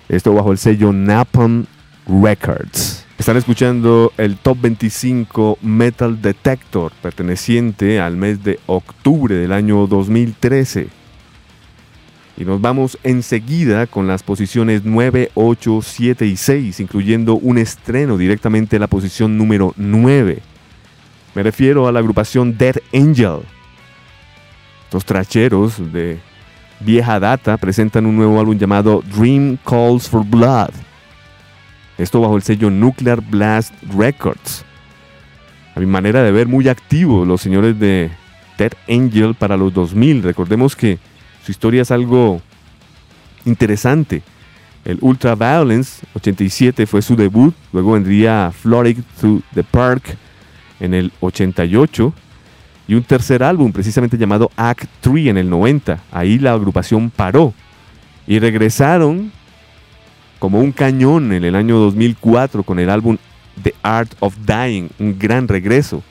Esto bajo el sello Napalm Records. Están escuchando el Top 25 Metal Detector perteneciente al mes de octubre del año 2013. Y nos vamos enseguida con las posiciones 9, 8, 7 y 6, incluyendo un estreno directamente en la posición número 9. Me refiero a la agrupación Dead Angel. Estos tracheros de vieja data presentan un nuevo álbum llamado Dream Calls for Blood. Esto bajo el sello Nuclear Blast Records. A mi manera de ver, muy activos los señores de Dead Angel para los 2000. Recordemos que su historia es algo interesante. El Ultra Violence 87 fue su debut, luego vendría Floric Through the Park en el 88 y un tercer álbum precisamente llamado Act 3 en el 90. Ahí la agrupación paró y regresaron como un cañón en el año 2004 con el álbum The Art of Dying, un gran regreso.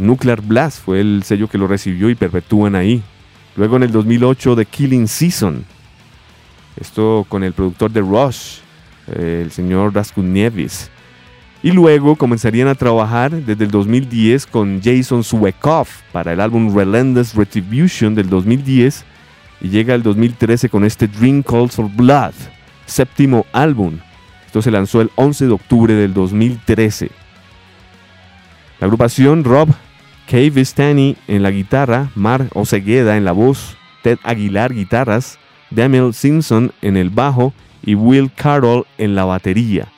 Nuclear Blast fue el sello que lo recibió y perpetúan ahí. Luego en el 2008 The Killing Season. Esto con el productor de Rush, eh, el señor Raskunievis. Y luego comenzarían a trabajar desde el 2010 con Jason Suekoff para el álbum Relentless Retribution del 2010 y llega el 2013 con este Dream Calls for Blood, séptimo álbum. Esto se lanzó el 11 de octubre del 2013. La agrupación Rob Cavestani en la guitarra, Mar Osegueda en la voz, Ted Aguilar guitarras, Daniel Simpson en el bajo y Will Carroll en la batería.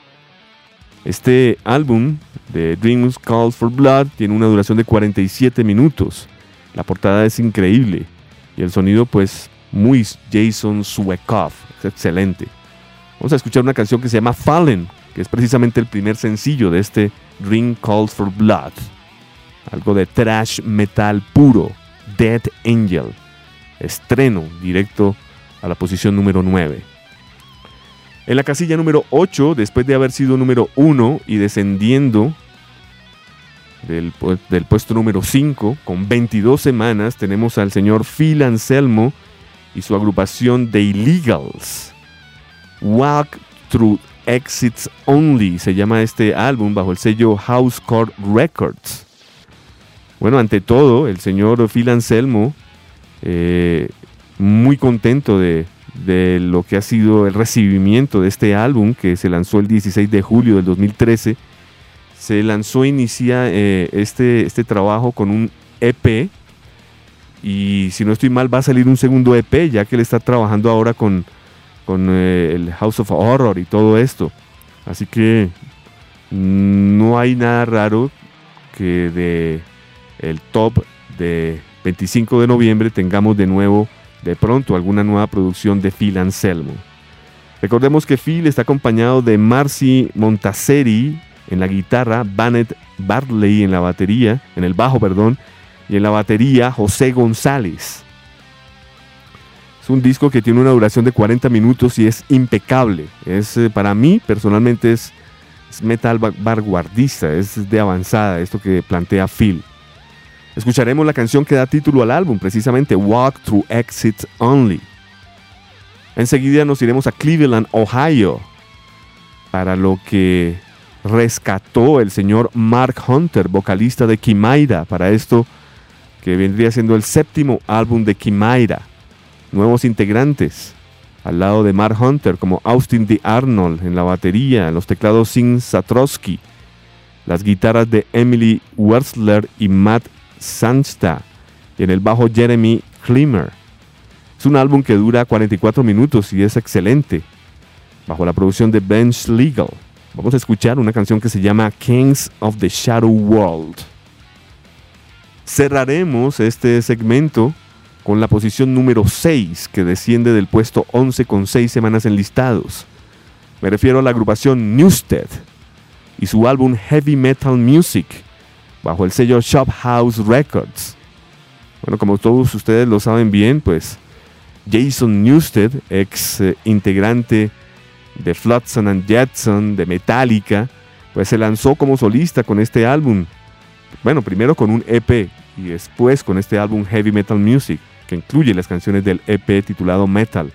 Este álbum de Dreams Calls for Blood tiene una duración de 47 minutos. La portada es increíble y el sonido pues muy Jason Suekoff, es excelente. Vamos a escuchar una canción que se llama Fallen, que es precisamente el primer sencillo de este Dream Calls for Blood. Algo de trash metal puro, Dead Angel. Estreno directo a la posición número 9. En la casilla número 8, después de haber sido número 1 y descendiendo del, pu- del puesto número 5, con 22 semanas, tenemos al señor Phil Anselmo y su agrupación The Illegals. Walk Through Exits Only se llama este álbum bajo el sello Housecore Records. Bueno, ante todo, el señor Phil Anselmo, eh, muy contento de, lo que ha sido el recibimiento de este álbum que se lanzó el 16 de julio del 2013. Se lanzó, inicia eh, este, este trabajo con un EP y si no estoy mal va a salir un segundo EP ya que él está trabajando ahora con, con eh, el House of Horror y todo esto. Así que mm, no hay nada raro que de el top de 25 de noviembre tengamos de nuevo de pronto alguna nueva producción de Phil Anselmo. Recordemos que Phil está acompañado de Marcy Montaseri en la guitarra, Bannett Bartley en la batería, en el bajo, perdón, y en la batería José González. Es un disco que tiene una duración de 40 minutos y es impecable. Es eh, para mí personalmente es, es metal va- vanguardista, es de avanzada esto que plantea Phil. Escucharemos la canción que da título al álbum, precisamente Walk Through Exits Only. Enseguida nos iremos a Cleveland, Ohio, para lo que rescató el señor Mark Hunter, vocalista de Kimaira, para esto que vendría siendo el séptimo álbum de Kimaira. Nuevos integrantes al lado de Mark Hunter, como Austin D. Arnold en la batería, en los teclados Sin Satrowski, las guitarras de Emily Wurzler y Matt Sansta, y en el bajo Jeremy Klimmer. Es un álbum que dura 44 minutos y es excelente, bajo la producción de Bench Legal. Vamos a escuchar una canción que se llama Kings of the Shadow World. Cerraremos este segmento con la posición número 6, que desciende del puesto 11 con 6 semanas enlistados. Me refiero a la agrupación Newsted y su álbum Heavy Metal Music, bajo el sello Shop House Records. Bueno, como todos ustedes lo saben bien, pues Jason Newsted, ex eh, integrante de Flotsam and Jetsam, de Metallica, pues se lanzó como solista con este álbum. Bueno, primero con un EP y después con este álbum Heavy Metal Music, que incluye las canciones del EP titulado Metal,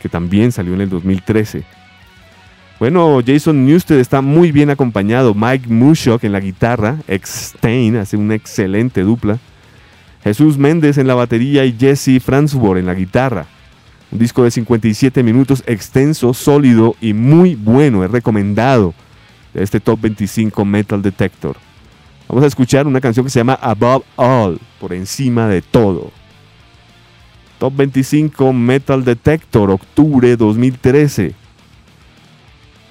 que también salió en el 2013. Bueno, Jason Newsted está muy bien acompañado. Mike Mushok en la guitarra, ex hace una excelente dupla. Jesús Méndez en la batería y Jesse Fransworth en la guitarra. Un disco de 57 minutos, extenso, sólido y muy bueno. Es recomendado de este Top 25 Metal Detector. Vamos a escuchar una canción que se llama Above All, por encima de todo. Top 25 Metal Detector, octubre 2013.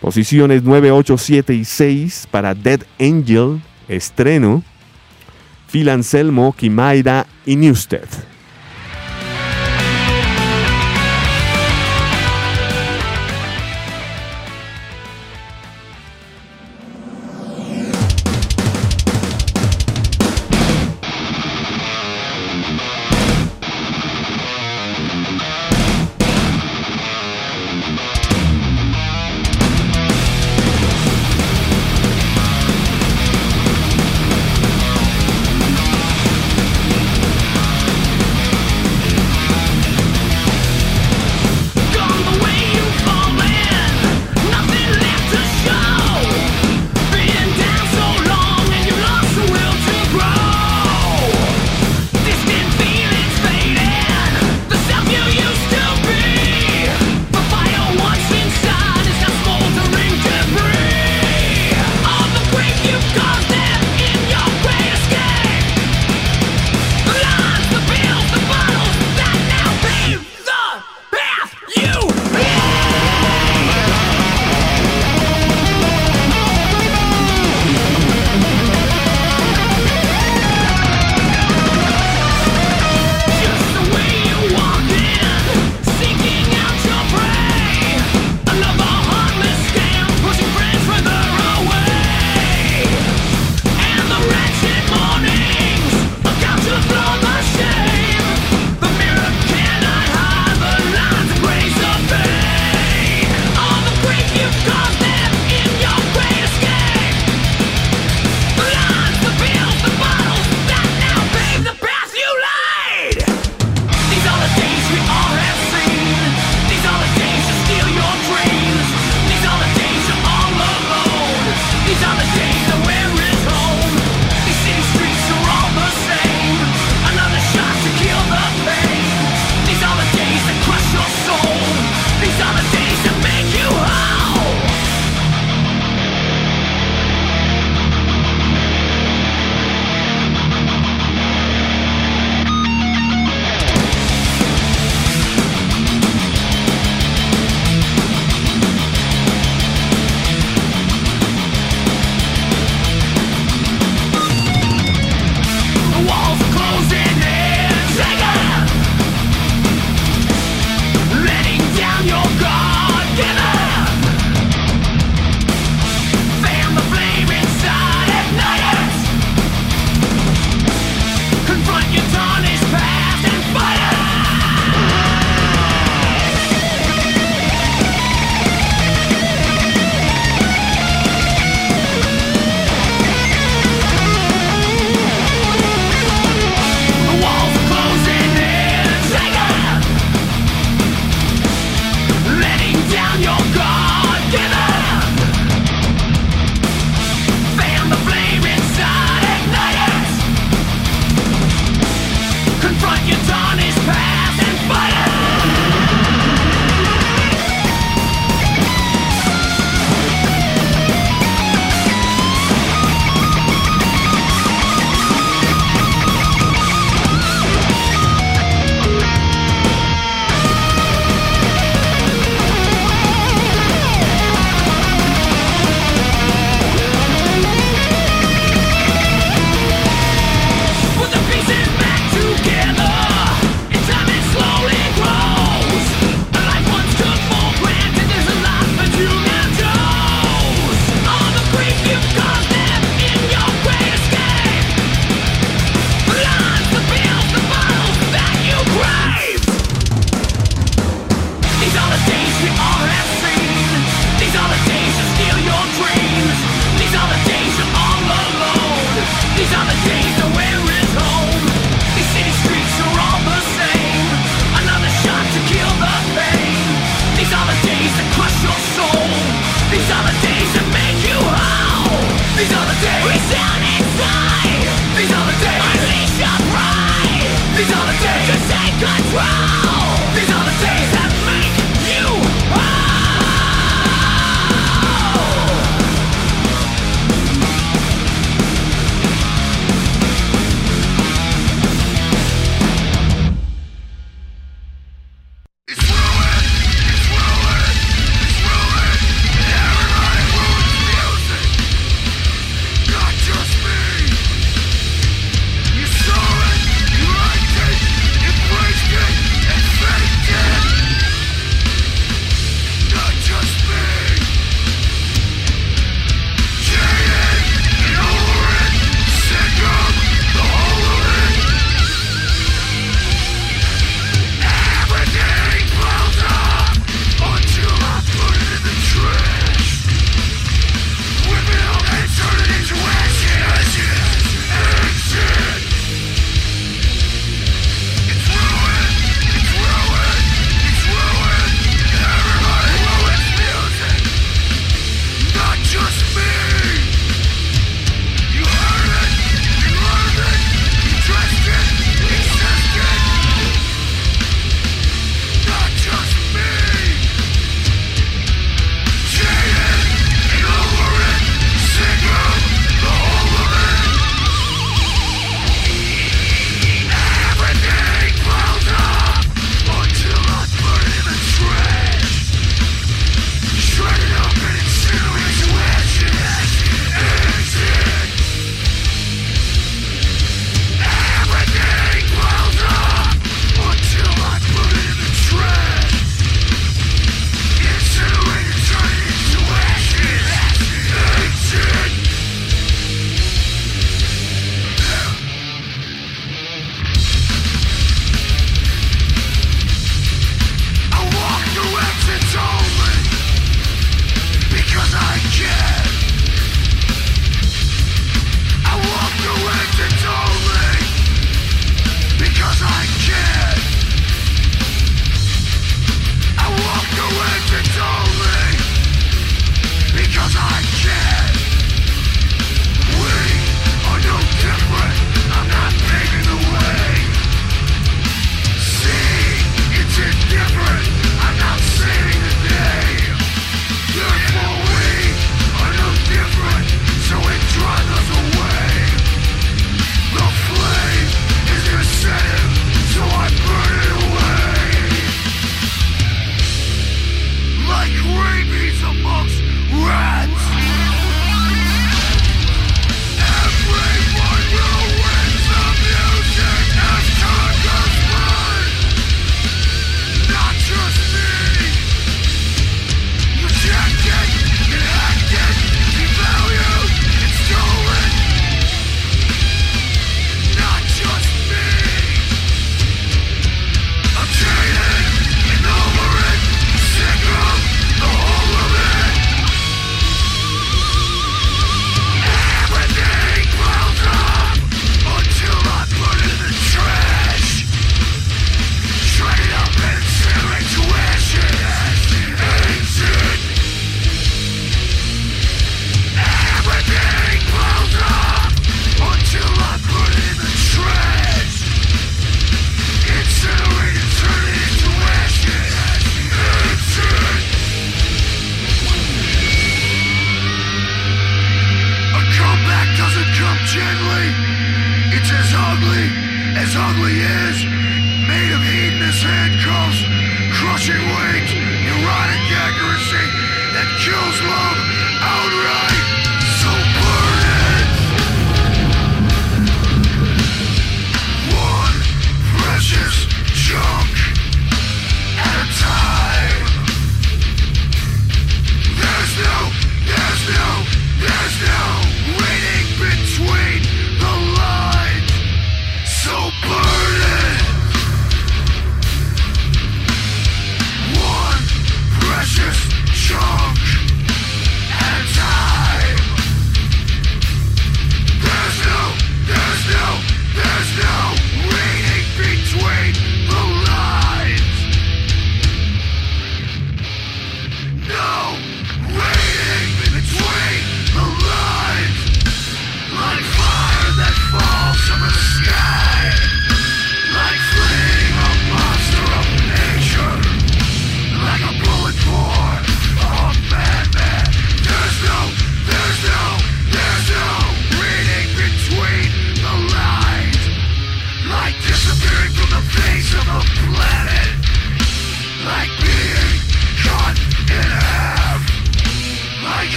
Posiciones 9, 8, 7 y 6 para Dead Angel, estreno. Phil Anselmo, Kimaira y Newsted.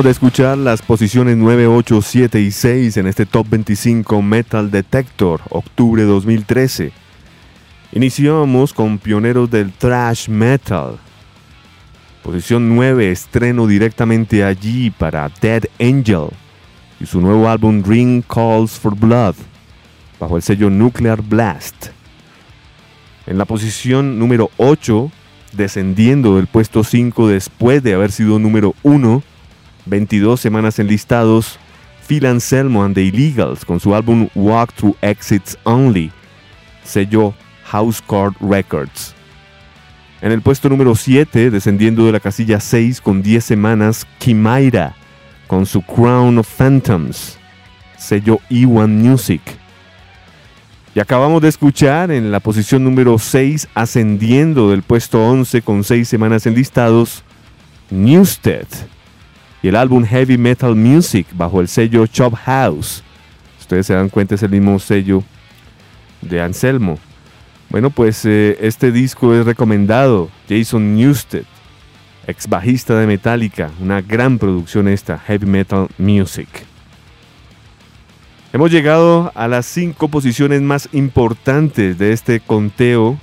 De escuchar las posiciones 9, 8, 7 y 6 en este Top 25 Metal Detector, octubre 2013. Iniciamos con pioneros del thrash metal. Posición 9, estreno directamente allí para Dead Angel y su nuevo álbum Ring Calls for Blood, bajo el sello Nuclear Blast. En la posición número 8, descendiendo del puesto 5 después de haber sido número 1, 22 semanas enlistados, Phil Anselmo and the Illegals con su álbum Walk Through Exits Only, sello House Card Records. En el puesto número 7, descendiendo de la casilla 6 con 10 semanas, Kimaira con su Crown of Phantoms, sello E1 Music. Y acabamos de escuchar en la posición número 6, ascendiendo del puesto 11 con 6 semanas enlistados, Newstead y el álbum Heavy Metal Music bajo el sello Chop House. Ustedes se dan cuenta, es el mismo sello de Anselmo. Bueno, pues eh, este disco es recomendado. Jason Newsted, ex bajista de Metallica, una gran producción esta, Heavy Metal Music. Hemos llegado a las cinco posiciones más importantes de este conteo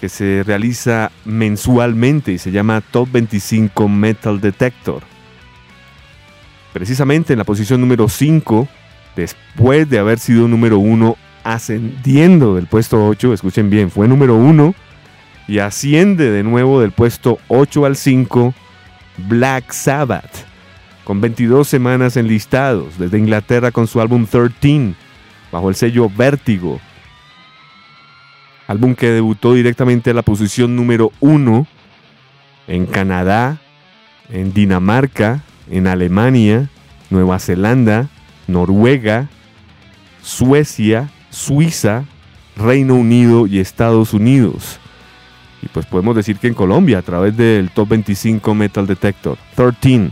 que se realiza mensualmente y se llama Top 25 Metal Detector. Precisamente en la posición número 5, después de haber sido número 1, ascendiendo del puesto 8, escuchen bien, fue número 1 y asciende de nuevo del puesto 8 al 5, Black Sabbath, con 22 semanas enlistados, desde Inglaterra con su álbum 13, bajo el sello Vértigo, álbum que debutó directamente a la posición número 1 en Canadá, en Dinamarca, en Alemania, Nueva Zelanda, Noruega, Suecia, Suiza, Reino Unido y Estados Unidos. Y pues podemos decir que en Colombia, a través del Top 25 Metal Detector, 13.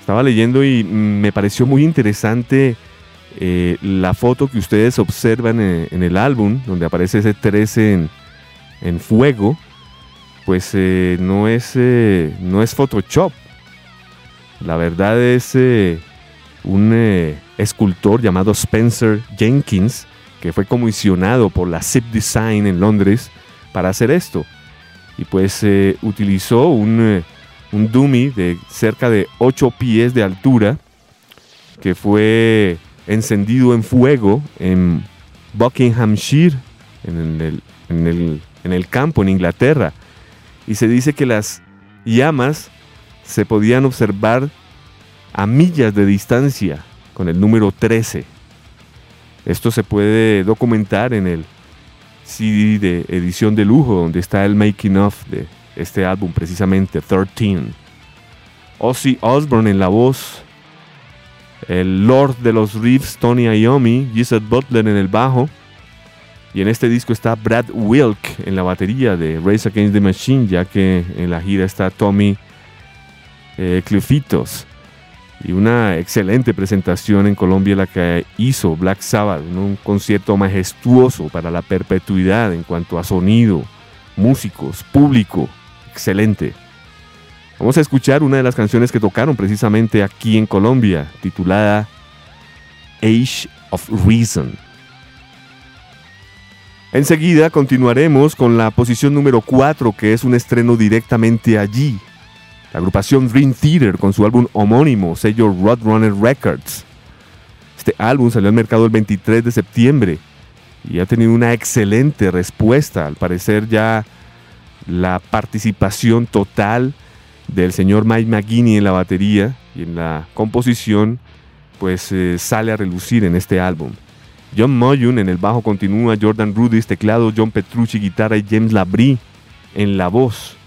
Estaba leyendo y me pareció muy interesante eh, la foto que ustedes observan en, el álbum, donde aparece ese 13 en, en fuego, pues eh, no, es, eh, no es Photoshop. La verdad es eh, un eh, escultor llamado Spencer Jenkins, que fue comisionado por la Zip Design en Londres para hacer esto. Y pues eh, utilizó un, un dummy de cerca de 8 pies de altura, que fue encendido en fuego en Buckinghamshire, en el, en el, en el campo, en Inglaterra. Y se dice que las llamas se podían observar a millas de distancia con el número 13. Esto se puede documentar en el CD de edición de lujo, donde está el making of de este álbum, precisamente 13. Ozzy Osbourne en la voz, el Lord de los Riffs, Tony Iommi, Gisette Butler en el bajo, y en este disco está Brad Wilk en la batería de Race Against the Machine, ya que en la gira está Tommy eh. Y una excelente presentación en Colombia la que hizo Black Sabbath, ¿no? un concierto majestuoso para la perpetuidad en cuanto a sonido, músicos, público, excelente. Vamos a escuchar una de las canciones que tocaron precisamente aquí en Colombia, titulada Age of Reason. Enseguida continuaremos con la posición número 4, que es un estreno directamente allí. La agrupación Dream Theater con su álbum homónimo, sello Roadrunner Records. Este álbum salió al mercado el 23 de septiembre y ha tenido una excelente respuesta. Al parecer ya la participación total del señor Mike McGinney en la batería y en la composición pues eh, sale a relucir en este álbum. John Moyun en el bajo continúa, Jordan Rudis teclado, John Petrucci guitarra y James Labrie en la voz.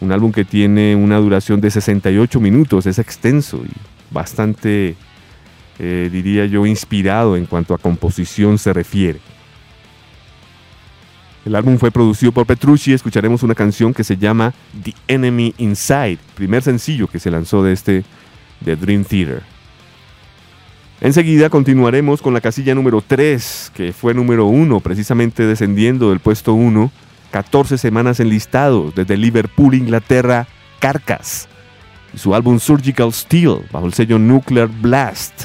Un álbum que tiene una duración de 68 minutos, es extenso y bastante, eh, diría yo, inspirado en cuanto a composición se refiere. El álbum fue producido por Petrucci, escucharemos una canción que se llama The Enemy Inside, primer sencillo que se lanzó de este de Dream Theater. Enseguida continuaremos con la casilla número 3, que fue número 1, precisamente descendiendo del puesto 1, 14 semanas enlistados desde Liverpool, Inglaterra, Carcass, y su álbum Surgical Steel bajo el sello Nuclear Blast.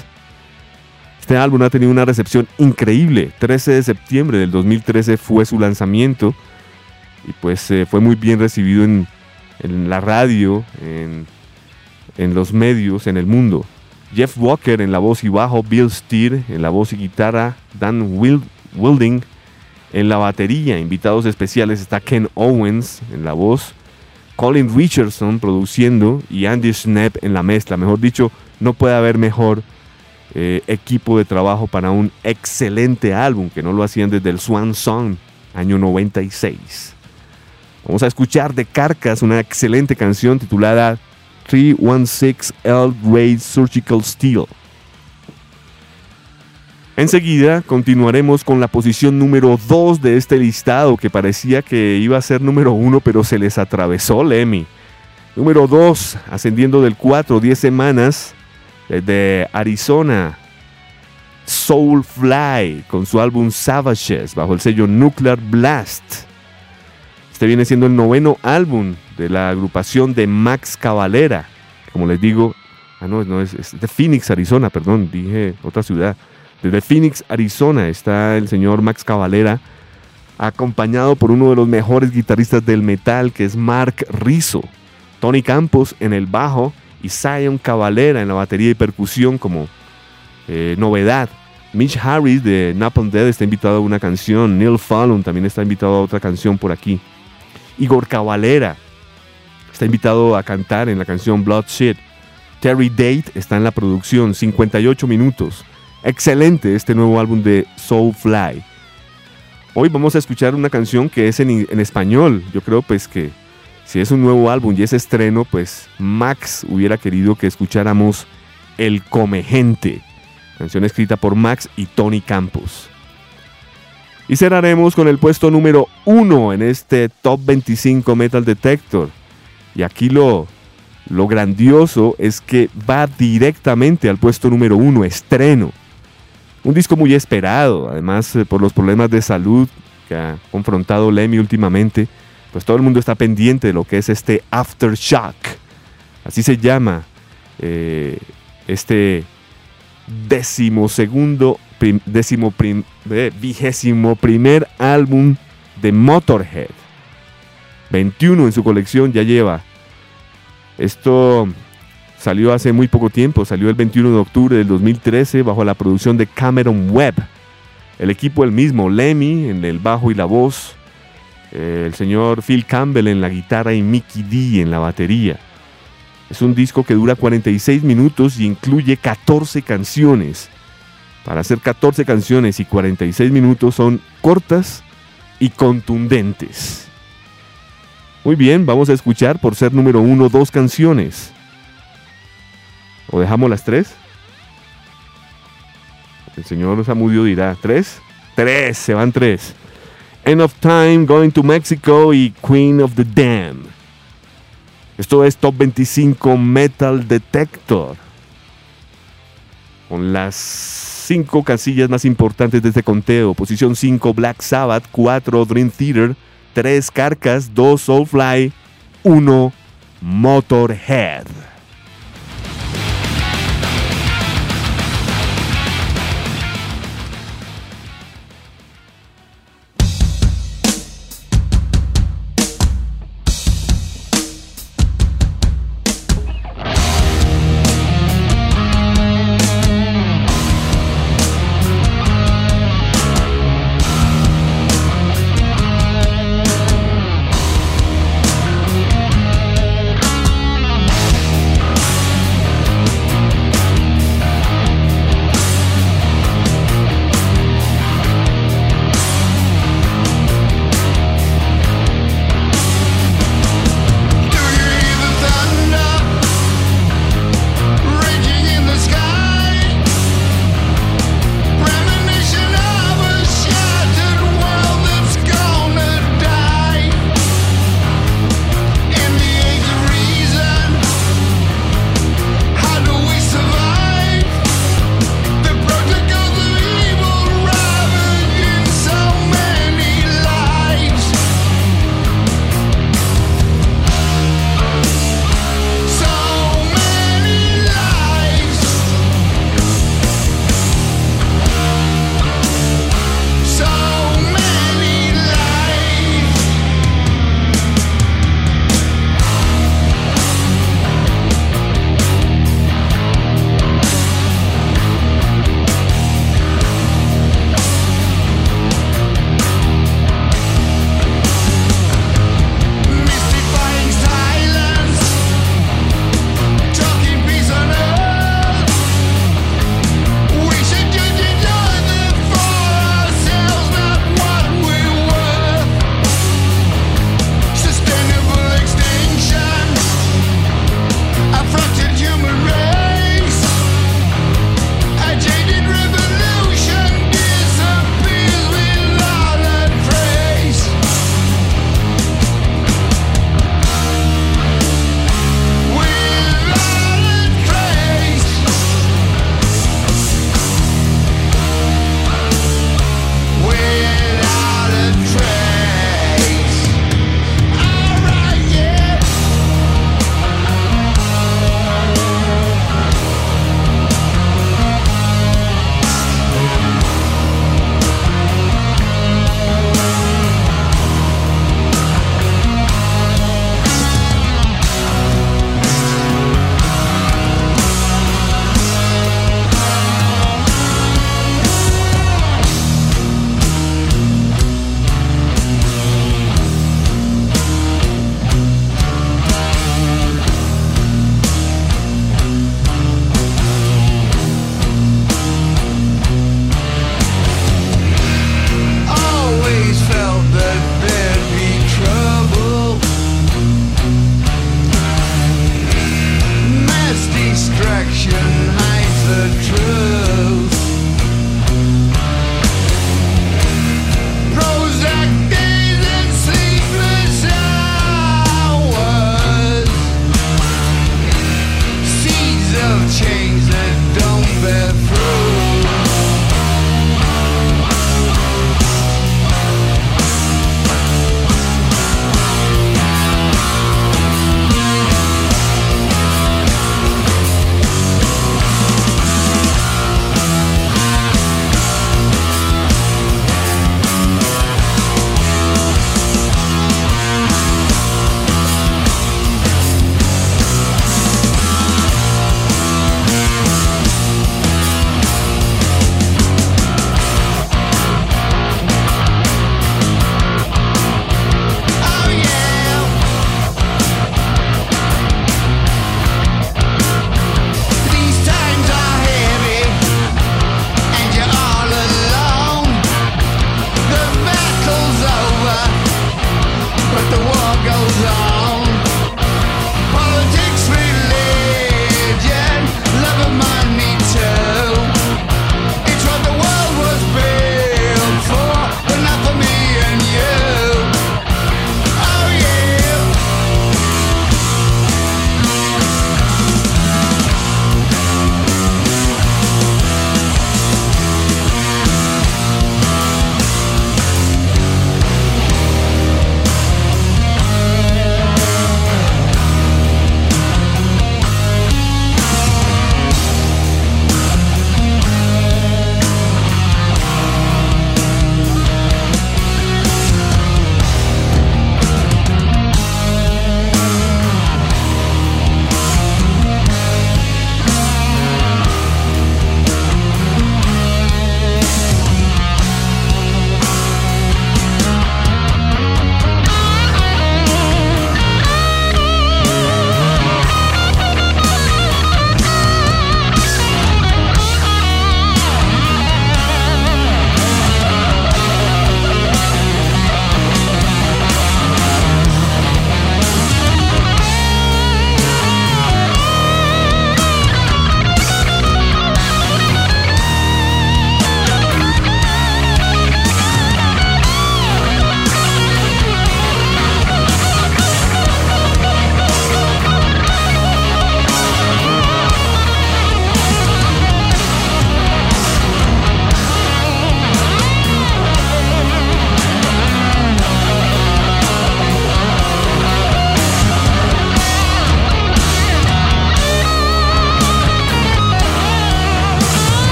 Este álbum ha tenido una recepción increíble. 13 de septiembre del 2013 fue su lanzamiento y pues eh, fue muy bien recibido en, en la radio, en, en los medios, en el mundo. Jeff Walker en la voz y bajo, Bill Steer en la voz y guitarra, Dan Wild- Wilding en la batería. Invitados especiales está Ken Owens en la voz, Colin Richardson produciendo y Andy Schnepp en la mezcla. Mejor dicho, no puede haber mejor eh, equipo de trabajo para un excelente álbum que no lo hacían desde el Swan Song, año 96. Vamos a escuchar de Carcass una excelente canción titulada 316L Raid Surgical Steel. Enseguida continuaremos con la posición número 2 de este listado que parecía que iba a ser número 1 pero se les atravesó Lemmy. Número 2, ascendiendo del 4, 10 semanas, desde Arizona, Soulfly con su álbum Savages bajo el sello Nuclear Blast. Este viene siendo el noveno álbum de la agrupación de Max Cavalera. Como les digo, ah no, es de Phoenix, Arizona, perdón, dije otra ciudad. Desde Phoenix, Arizona está el señor Max Cavalera, acompañado por uno de los mejores guitarristas del metal, que es Mark Rizzo. Tony Campos en el bajo y Zion Cavalera en la batería y percusión como eh, novedad. Mitch Harris de Napalm Dead está invitado a una canción. Neil Fallon también está invitado a otra canción por aquí. Igor Cavalera está invitado a cantar en la canción Bloodshed. Terry Date está en la producción, 58 minutos. Excelente este nuevo álbum de Soulfly. Hoy vamos a escuchar una canción que es en, español. Yo creo pues que si es un nuevo álbum y es estreno, pues Max hubiera querido que escucháramos El Come Gente, canción escrita por Max y Tony Campos. Y cerraremos con el puesto número 1 en este Top 25 Metal Detector. Y aquí lo, lo grandioso es que va directamente al puesto número 1, estreno. Un disco muy esperado, además eh, por los problemas de salud que ha confrontado Lemmy últimamente, pues todo el mundo está pendiente de lo que es este Aftershock. Así se llama eh, este decimosegundo, prim- décimo prim- eh, vigésimo primer álbum de Motorhead. 21 en su colección ya lleva. Esto salió hace muy poco tiempo, salió el 21 de octubre del 2013 bajo la producción de Cameron Webb. El equipo el mismo, Lemmy en el bajo y la voz, eh, el señor Phil Campbell en la guitarra y Mickey D en la batería. Es un disco que dura 46 minutos y incluye 14 canciones. Para hacer 14 canciones y 46 minutos son cortas y contundentes. Muy bien, vamos a escuchar por ser número uno dos canciones. ¿O dejamos las tres? El señor Samudio dirá, ¿tres? Tres, se van tres. End of Time, Going to Mexico y Queen of the Dam. Esto es Top 25 Metal Detector. Con las cinco casillas más importantes de este conteo. Posición 5 Black Sabbath, 4 Dream Theater, 3 Carcass, 2 Soulfly, 1 Motorhead.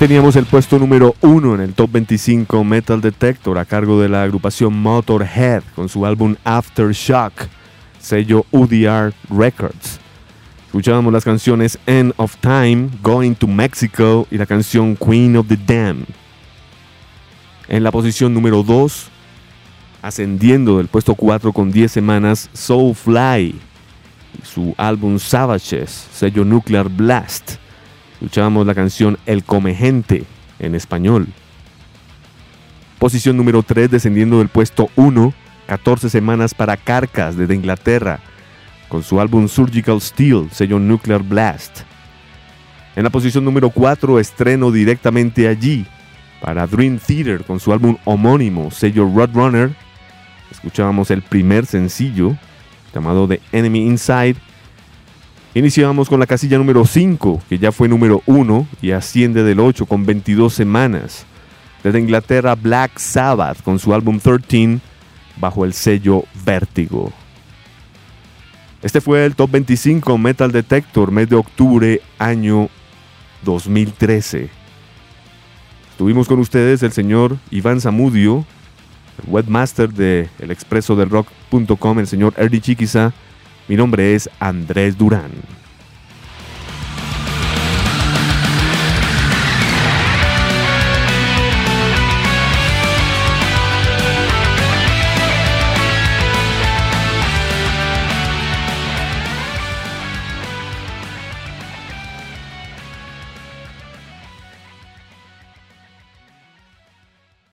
Teníamos el puesto número 1 en el Top 25 Metal Detector a cargo de la agrupación Motorhead con su álbum Aftershock, sello UDR Records. Escuchábamos las canciones End of Time, Going to Mexico y la canción Queen of the Dam. En la posición número 2, ascendiendo del puesto 4 con 10 semanas, Soulfly su álbum Savages, sello Nuclear Blast. Escuchábamos la canción El Come Gente en español. Posición número 3, descendiendo del puesto 1, 14 semanas para Carcas desde Inglaterra, con su álbum Surgical Steel, sello Nuclear Blast. En la posición número 4, estreno directamente allí para Dream Theater con su álbum homónimo, sello Roadrunner. Escuchábamos el primer sencillo llamado The Enemy Inside. Iniciábamos con la casilla número 5, que ya fue número 1 y asciende del 8 con 22 semanas. Desde Inglaterra, Black Sabbath con su álbum 13 bajo el sello Vértigo. Este fue el Top 25 Metal Detector, mes de octubre, año 2013. Estuvimos con ustedes el señor Iván Zamudio, el webmaster de elexpresodelrock.com, el señor Erdi Chiquiza. Mi nombre es Andrés Durán.